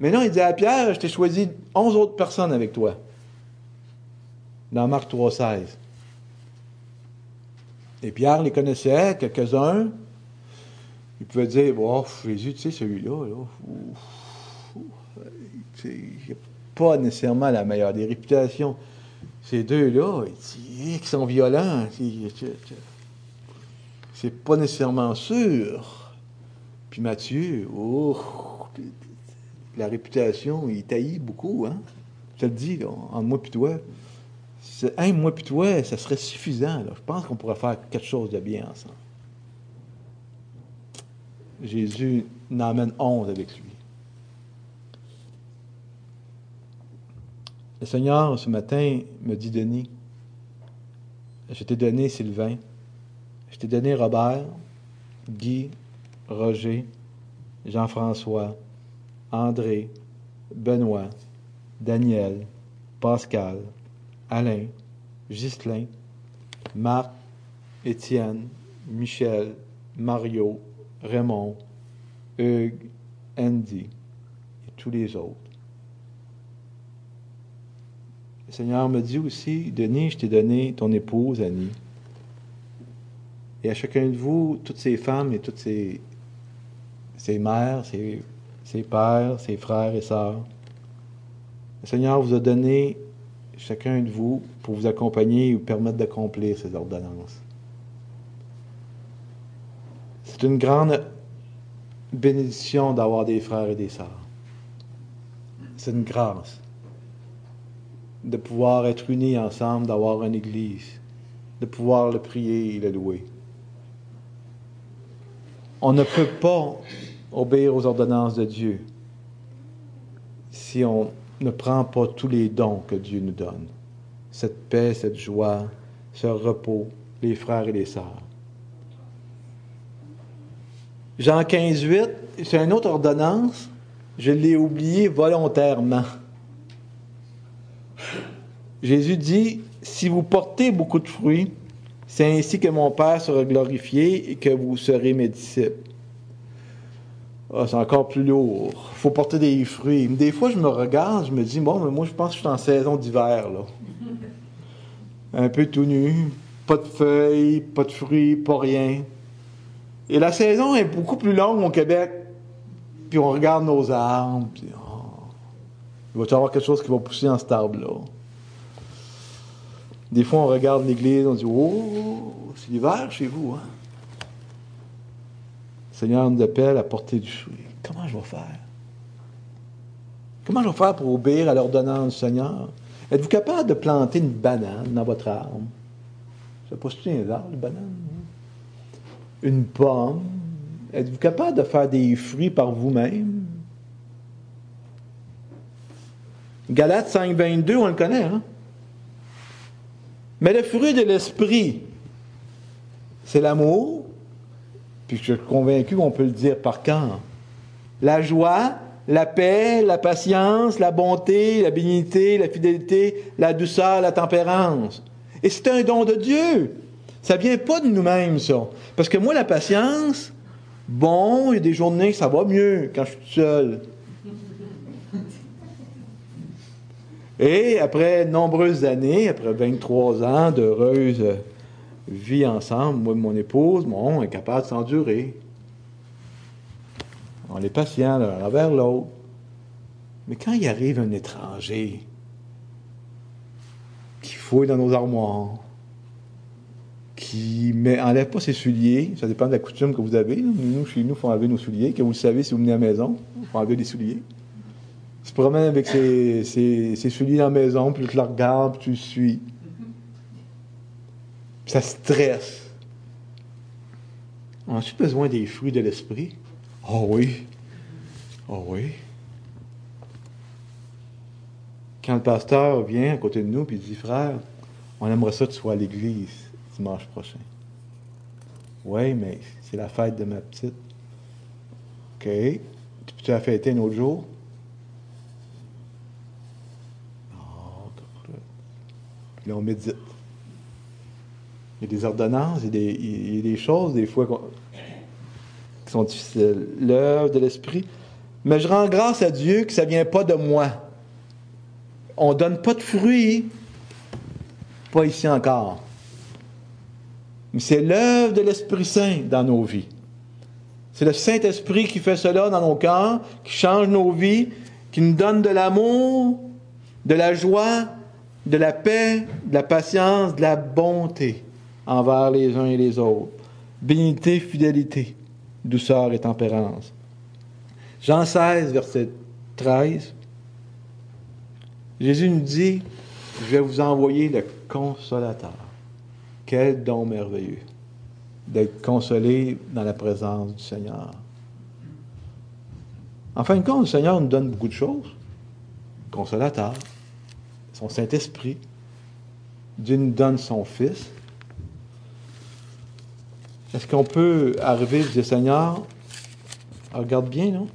Mais non, il dit à Pierre, je t'ai choisi 11 autres personnes avec toi. Dans Marc 3,16. Et Pierre les connaissait, quelques-uns. Il pouvait dire, oh, Jésus, tu sais, celui-là, il n'a pas nécessairement la meilleure des réputations. Ces deux-là, qui sont violents, c'est pas nécessairement sûr. Puis Matthieu, oh, la réputation, il taillit beaucoup, hein? Je te le dis, là, entre moi et toi. Un moi et toi, ça serait suffisant. Je pense qu'on pourrait faire quelque chose de bien ensemble. Jésus n'emmène onze avec lui. Le Seigneur, ce matin, me dit, Denis, je t'ai donné Sylvain, je t'ai donné Robert, Guy, Roger, Jean-François, André, Benoît, Daniel, Pascal, Alain, Ghislain, Marc, Étienne, Michel, Mario, Raymond, Hugues, Andy et tous les autres. Le Seigneur me dit aussi, Denis, je t'ai donné ton épouse, Annie. Et à chacun de vous, toutes ces femmes et toutes ces, ces mères, ces, ces pères, ses frères et sœurs. Le Seigneur vous a donné chacun de vous pour vous accompagner et vous permettre d'accomplir ces ordonnances. C'est une grande bénédiction d'avoir des frères et des sœurs. C'est une grâce de pouvoir être unis ensemble, d'avoir une église, de pouvoir le prier et le louer. On ne peut pas obéir aux ordonnances de Dieu si on ne prend pas tous les dons que Dieu nous donne. Cette paix, cette joie, ce repos, les frères et les sœurs. Jean 15, 8, c'est une autre ordonnance. Je l'ai oublié volontairement. Jésus dit, si vous portez beaucoup de fruits, c'est ainsi que mon Père sera glorifié et que vous serez mes disciples. Ah, c'est encore plus lourd. Il faut porter des fruits. Des fois, je me regarde, je me dis, bon, mais moi, je pense que je suis en saison d'hiver, là. Un peu tout nu, pas de feuilles, pas de fruits, pas rien. Et la saison est beaucoup plus longue au Québec. Puis on regarde nos arbres, puis oh, il va y avoir quelque chose qui va pousser dans cet arbre-là. Des fois, on regarde l'église, on dit, oh, c'est l'hiver chez vous, hein? Seigneur nous appelle à porter du fruit. Comment je vais faire? Comment je vais faire pour obéir à l'ordonnance du Seigneur? Êtes-vous capable de planter une banane dans votre arbre? Ça si un arbre, une banane? Une pomme? Êtes-vous capable de faire des fruits par vous-même? Galates 5, 22, on le connaît, hein? Mais le fruit de l'esprit, c'est l'amour, puis je suis convaincu qu'on peut le dire par quand. La joie, la paix, la patience, la bonté, la bénignité, la fidélité, la douceur, la tempérance. Et c'est un don de Dieu. Ça vient pas de nous-mêmes, ça. Parce que moi, la patience, bon, il y a des journées ça va mieux quand je suis seul. Et après nombreuses années, après 23 ans d'heureuse vit ensemble, moi et mon épouse, bon, on est capable de s'endurer. On est patient l'un envers l'autre. Mais quand il arrive un étranger qui fouille dans nos armoires, qui n'enlève pas ses souliers, ça dépend de la coutume que vous avez. Nous, chez nous, il faut enlever nos souliers, que vous le savez si vous venez à la maison, il faut enlever les souliers. Se promène avec ses, souliers dans la maison, puis tu le regardes, puis tu le suis ça stresse. On a-tu besoin des fruits de l'esprit? Oh oui. Oh oui. Quand le pasteur vient à côté de nous et dit Frère, on aimerait ça que tu sois à l'église dimanche prochain. Oui, mais c'est la fête de ma petite. OK. Tu as fêté un autre jour? Là, on médite. Il y a des ordonnances, il y a des, choses, des fois, qui sont difficiles. L'œuvre de l'esprit. Mais je rends grâce à Dieu que ça ne vient pas de moi. On ne donne pas de fruits, pas ici encore. Mais c'est l'œuvre de l'Esprit Saint dans nos vies. C'est le Saint-Esprit qui fait cela dans nos cœurs, qui change nos vies, qui nous donne de l'amour, de la joie, de la paix, de la patience, de la bonté envers les uns et les autres. Bénité, fidélité, douceur et tempérance. Jean 16, verset 13. Jésus nous dit, je vais vous envoyer le consolateur. Quel don merveilleux d'être consolé dans la présence du Seigneur. En fin de compte, le Seigneur nous donne beaucoup de choses. Consolateur, son Saint-Esprit. Dieu nous donne son Fils. Est-ce qu'on peut arriver et dire, Seigneur, regarde bien, non?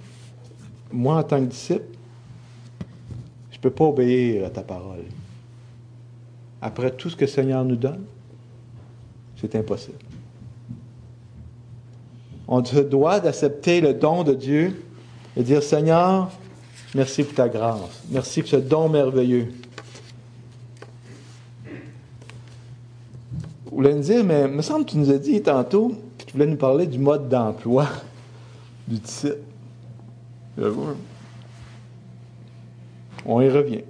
Moi, en tant que disciple, je ne peux pas obéir à ta parole. Après tout ce que le Seigneur nous donne, c'est impossible. On se doit d'accepter le don de Dieu et dire Seigneur, merci pour ta grâce. Merci pour ce don merveilleux. Voulez nous dire, mais il me semble que tu nous as dit tantôt que tu voulais nous parler du mode d'emploi (laughs) du titre. On y revient.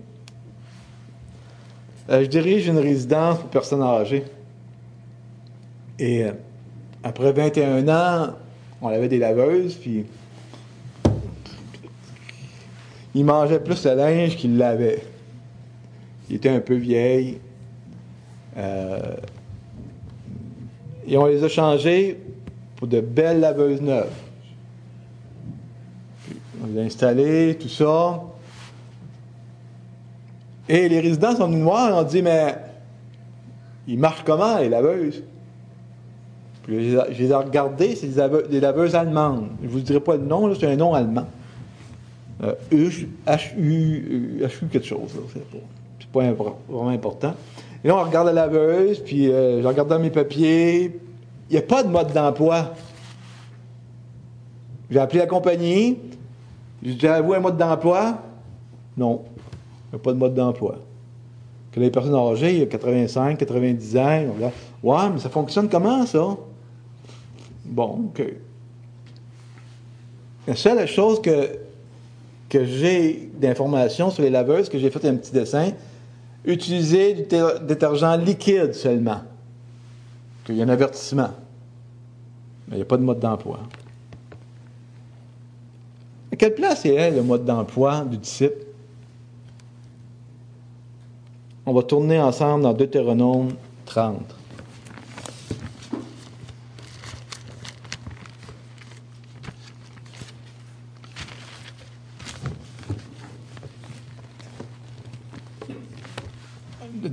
Euh, je dirige une résidence pour personnes âgées. Et euh, après 21 ans, on avait des laveuses, puis il mangeait plus le linge qu'il lavait. Il était un peu vieil. Euh, et on les a changés pour de belles laveuses neuves. on les a installées, tout ça. Et les résidents sont venus nous voir et ont dit Mais ils marchent comment, les laveuses? Je les ai regardées, c'est des, laveuses allemandes. Je ne vous dirai pas le nom, c'est un nom allemand. Euh, H-U, quelque chose. C'est pas vraiment important. Et là, on regarde la laveuse, puis euh, je regarde dans mes papiers. Il n'y a pas de mode d'emploi. J'ai appelé la compagnie. J'ai dit, avez-vous un mode d'emploi? Non. Il n'y a pas de mode d'emploi. Que les personnes âgées, il y a 85, 90 ans, ouais, mais ça fonctionne comment, ça? Bon, OK. La seule chose que, que j'ai d'informations sur les laveuses, que j'ai fait un petit dessin, utiliser du détergent liquide seulement. Il y a un avertissement. Mais il n'y a pas de mode d'emploi. À quelle place est le mode d'emploi du disciple? On va tourner ensemble dans Deutéronome 30.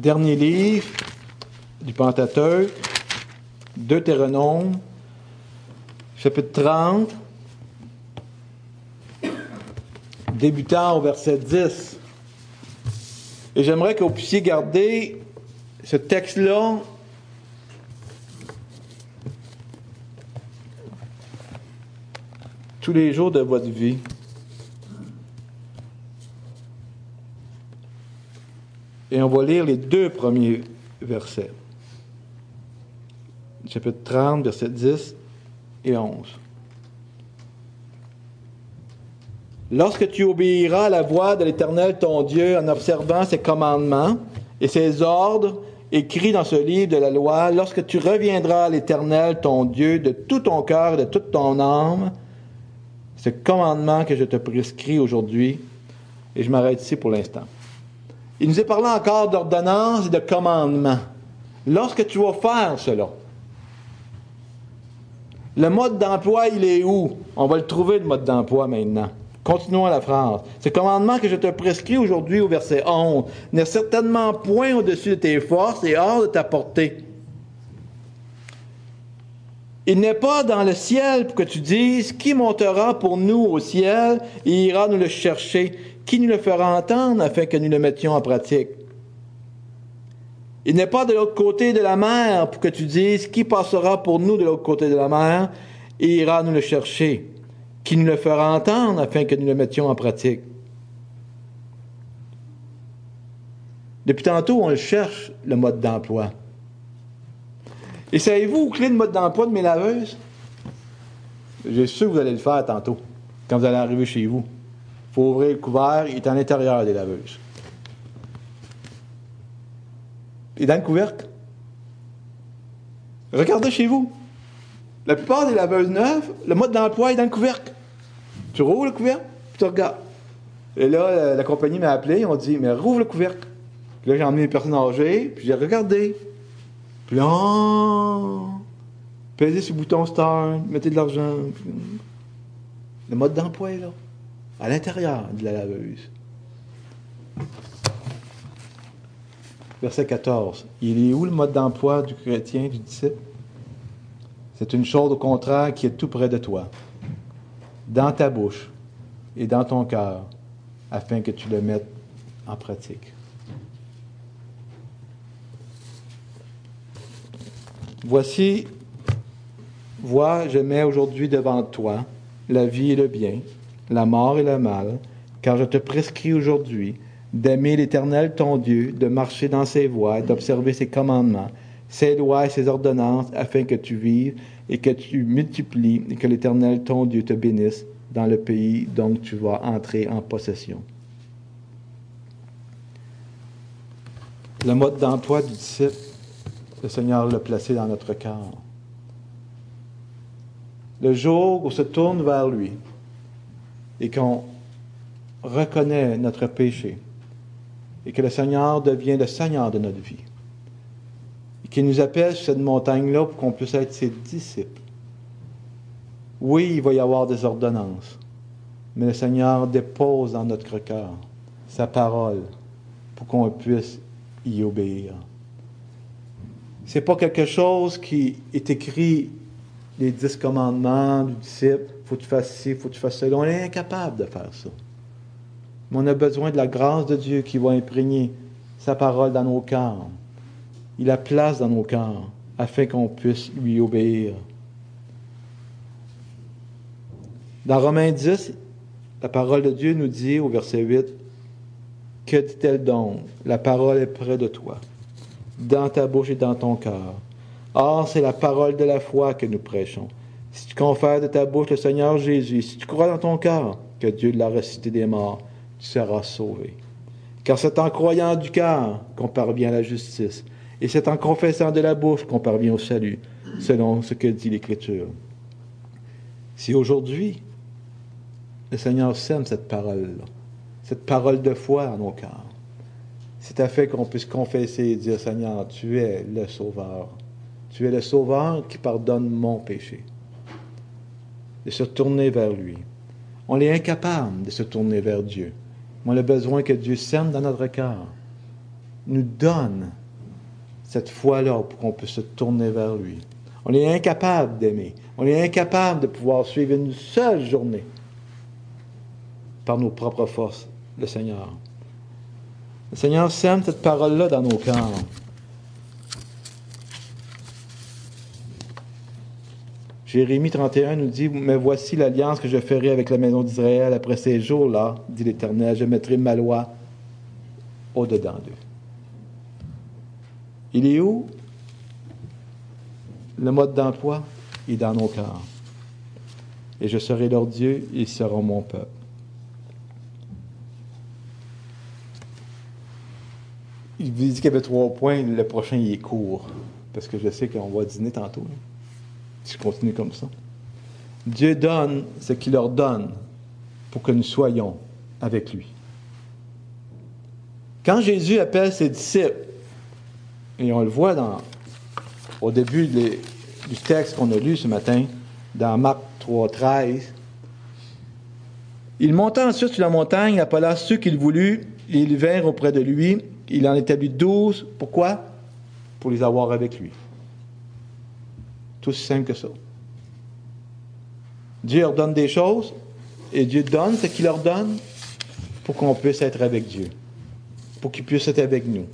Dernier livre du Pentateuque, Deutéronome, chapitre 30, débutant au verset 10. Et j'aimerais que vous puissiez garder ce texte-là tous les jours de votre vie. Et on va lire les deux premiers versets. Chapitre 30, versets 10 et 11. Lorsque tu obéiras à la voix de l'Éternel ton Dieu en observant ses commandements et ses ordres écrits dans ce livre de la loi, lorsque tu reviendras à l'Éternel ton Dieu de tout ton cœur et de toute ton âme, ce commandement que je te prescris aujourd'hui, et je m'arrête ici pour l'instant. Il nous est parlé encore d'ordonnance et de commandement. Lorsque tu vas faire cela, Le mode d'emploi, il est où? On va le trouver, le mode d'emploi, maintenant. Continuons la phrase. Ce commandement que je te prescris aujourd'hui au verset 11 n'est certainement point au-dessus de tes forces et hors de ta portée. Il n'est pas dans le ciel pour que tu dises qui montera pour nous au ciel et ira nous le chercher, qui nous le fera entendre afin que nous le mettions en pratique. Il n'est pas de l'autre côté de la mer pour que tu dises qui passera pour nous de l'autre côté de la mer et ira nous le chercher, qui nous le fera entendre afin que nous le mettions en pratique. Depuis tantôt, on cherche, le mode d'emploi. Et savez-vous où clé le mode d'emploi de mes laveuses? J'ai sûr que vous allez le faire tantôt, quand vous allez arriver chez vous. Il faut ouvrir le couvert, il est à l'intérieur des laveuses. Et dans le couvercle? Regardez chez vous. La plupart des laveuses neuves, le mode d'emploi est dans le couvercle. Tu rouvres le couvercle, puis tu regardes. Et là, la, compagnie m'a appelé, ils ont dit, mais rouvre le couvercle. Puis là, j'ai emmené une personne âgée, puis j'ai regardé. Puis là, oh, pesez bouton start, mettez de l'argent. Le mode d'emploi est là, à l'intérieur de la laveuse. Verset 14. Il est où le mode d'emploi du chrétien, du disciple? C'est une chose au contraire qui est tout près de toi, dans ta bouche et dans ton cœur, afin que tu le mettes en pratique. Voici, vois, je mets aujourd'hui devant toi la vie et le bien, la mort et le mal, car je te prescris aujourd'hui d'aimer l'Éternel ton Dieu, de marcher dans ses voies, d'observer ses commandements, ses lois et ses ordonnances, afin que tu vives et que tu multiplies et que l'Éternel ton Dieu te bénisse dans le pays dont tu vas entrer en possession. Le mode d'emploi du disciple, le Seigneur l'a placé dans notre cœur. Le jour où on se tourne vers lui et qu'on reconnaît notre péché, et que le Seigneur devient le Seigneur de notre vie. Et qu'il nous appelle sur cette montagne-là pour qu'on puisse être ses disciples. Oui, il va y avoir des ordonnances, mais le Seigneur dépose dans notre cœur sa parole pour qu'on puisse y obéir. C'est pas quelque chose qui est écrit les dix commandements du disciple, faut que tu fasses ci, faut que tu fasses cela. On est incapable de faire ça. Mais on a besoin de la grâce de Dieu qui va imprégner sa parole dans nos cœurs. Il la place dans nos cœurs afin qu'on puisse lui obéir. Dans Romains 10, la parole de Dieu nous dit au verset 8, Que dit-elle donc? La parole est près de toi, dans ta bouche et dans ton cœur. Or, c'est la parole de la foi que nous prêchons. Si tu confères de ta bouche le Seigneur Jésus, si tu crois dans ton cœur que Dieu l'a ressuscité des morts, tu seras sauvé. Car c'est en croyant du cœur qu'on parvient à la justice, et c'est en confessant de la bouche qu'on parvient au salut, selon ce que dit l'Écriture. Si aujourd'hui, le Seigneur sème cette parole-là, cette parole de foi en nos cœurs, c'est à fait qu'on puisse confesser et dire, Seigneur, tu es le Sauveur. Tu es le Sauveur qui pardonne mon péché. De se tourner vers lui. On est incapable de se tourner vers Dieu. On a besoin que Dieu sème dans notre cœur, nous donne cette foi-là pour qu'on puisse se tourner vers lui. On est incapable d'aimer. On est incapable de pouvoir suivre une seule journée par nos propres forces, le Seigneur. Le Seigneur sème cette parole-là dans nos cœurs. Jérémie 31 nous dit, Mais voici l'alliance que je ferai avec la maison d'Israël après ces jours-là, dit l'Éternel, je mettrai ma loi au-dedans d'eux. Il est où le mode d'emploi? Est dans nos cœurs. Et je serai leur Dieu, ils seront mon peuple. Il dit qu'il y avait trois points, le prochain il est court, parce que je sais qu'on va dîner tantôt si je continue comme ça. Dieu donne ce qu'il leur donne pour que nous soyons avec lui. Quand Jésus appelle ses disciples, et on le voit dans, au début du texte qu'on a lu ce matin, dans Marc 3, 13. Il monta ensuite sur la montagne, appela ceux qu'il voulut, et ils vinrent auprès de lui. Il en établit douze. Pourquoi? Pour les avoir avec lui. Tout aussi simple que ça. Dieu leur donne des choses, et Dieu donne ce qu'il leur donne pour qu'on puisse être avec Dieu, pour qu'il puisse être avec nous.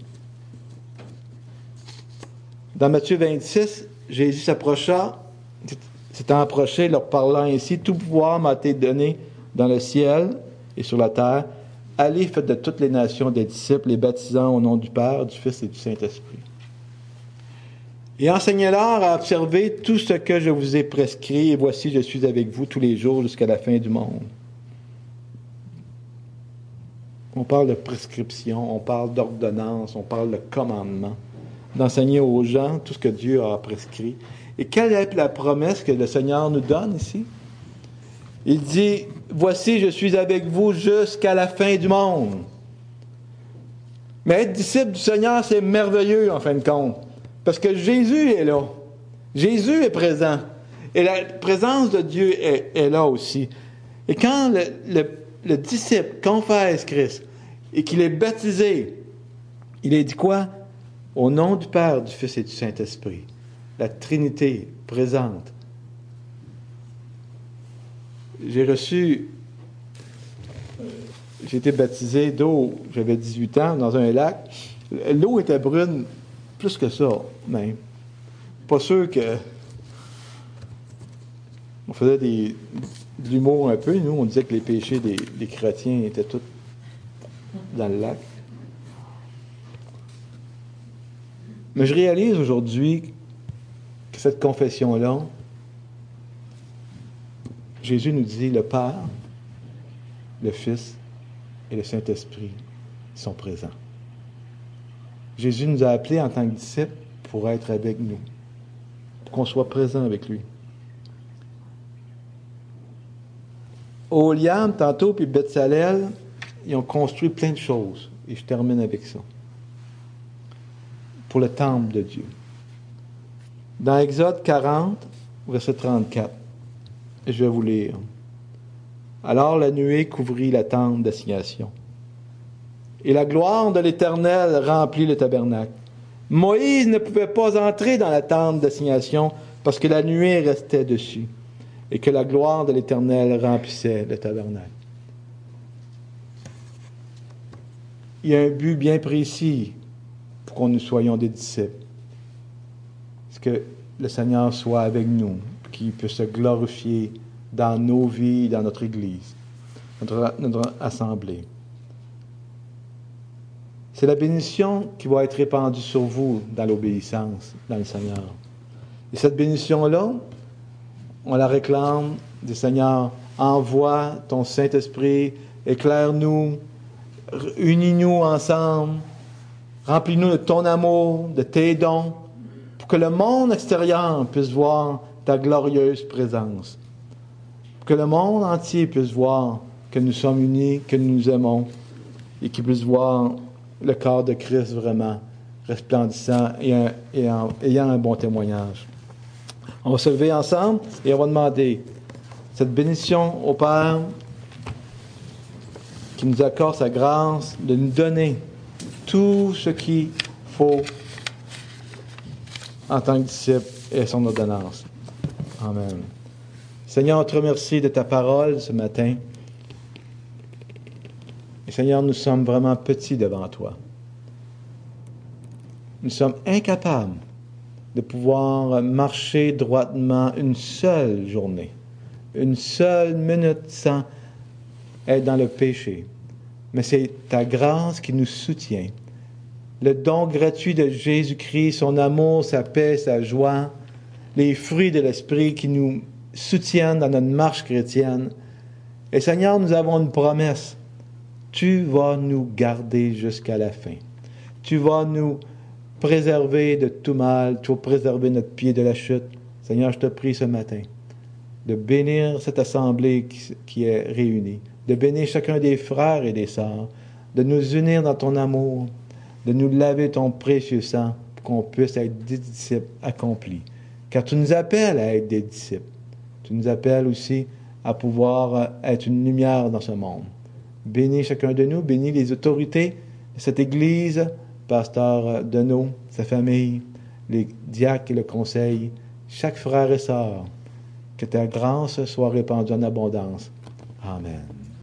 Dans Matthieu 26, Jésus s'approcha, s'étant approché, leur parlant ainsi, Tout pouvoir m'a été donné dans le ciel et sur la terre. Allez, faites de toutes les nations des disciples, les baptisant au nom du Père, du Fils et du Saint-Esprit. Et enseignez-leur à observer tout ce que je vous ai prescrit, et voici, je suis avec vous tous les jours jusqu'à la fin du monde. On parle de prescription, on parle d'ordonnance, on parle de commandement, d'enseigner aux gens tout ce que Dieu a prescrit. Et quelle est la promesse que le Seigneur nous donne ici? Il dit, voici, je suis avec vous jusqu'à la fin du monde. Mais être disciple du Seigneur, c'est merveilleux en fin de compte. Parce que Jésus est là. Jésus est présent. Et la présence de Dieu est, là aussi. Et quand le, disciple confesse Christ et qu'il est baptisé, il est dit quoi? Au nom du Père, du Fils et du Saint-Esprit. La Trinité présente. J'ai reçu, j'ai été baptisé d'eau, j'avais 18 ans, dans un lac. L'eau était brune plus que ça, même. Pas sûr que. On faisait des, de l'humour un peu. Nous, on disait que les péchés des, des chrétiens étaient tous dans le lac. Mais je réalise aujourd'hui que cette confession-là, Jésus nous dit le Père, le Fils et le Saint-Esprit sont présents. Jésus nous a appelés en tant que disciples pour être avec nous, pour qu'on soit présent avec lui. Oliam, tantôt, puis Bethsalel, ils ont construit plein de choses. Et je termine avec ça. Pour le temple de Dieu. Dans Exode 40, verset 34, je vais vous lire. Alors la nuée couvrit la tente d'assignation et la gloire de l'Éternel remplit le tabernacle. Moïse ne pouvait pas entrer dans la tente d'assignation parce que la nuée restait dessus et que la gloire de l'Éternel remplissait le tabernacle. Il y a un but bien précis pour qu'on nous soyons des disciples. C'est que le Seigneur soit avec nous, qu'il puisse se glorifier dans nos vies, dans notre Église, notre, notre assemblée. C'est la bénédiction qui va être répandue sur vous dans l'obéissance, dans le Seigneur. Et cette bénédiction-là, on la réclame du Seigneur. Envoie ton Saint-Esprit, éclaire-nous, unis-nous ensemble, remplis-nous de ton amour, de tes dons, pour que le monde extérieur puisse voir ta glorieuse présence. Pour que le monde entier puisse voir que nous sommes unis, que nous nous aimons, et qu'il puisse voir le corps de Christ vraiment resplendissant et, ayant un bon témoignage. On va se lever ensemble et on va demander cette bénédiction au Père qui nous accorde sa grâce de nous donner tout ce qu'il faut en tant que disciple et son ordonnance. Amen. Seigneur, on te remercie de ta parole ce matin. Seigneur, nous sommes vraiment petits devant toi. Nous sommes incapables de pouvoir marcher droitement une seule journée, une seule minute sans être dans le péché. Mais c'est ta grâce qui nous soutient. Le don gratuit de Jésus-Christ, son amour, sa paix, sa joie, les fruits de l'Esprit qui nous soutiennent dans notre marche chrétienne. Et Seigneur, nous avons une promesse tu vas nous garder jusqu'à la fin. Tu vas nous préserver de tout mal, tu vas préserver notre pied de la chute. Seigneur, je te prie ce matin de bénir cette assemblée qui, est réunie, de bénir chacun des frères et des sœurs, de nous unir dans ton amour, de nous laver ton précieux sang pour qu'on puisse être des disciples accomplis. Car tu nous appelles à être des disciples. Tu nous appelles aussi à pouvoir être une lumière dans ce monde. Bénis chacun de nous, bénis les autorités de cette Église, pasteur Deneau, sa famille, les diacres et le conseil, chaque frère et sœur. Que ta grâce soit répandue en abondance. Amen.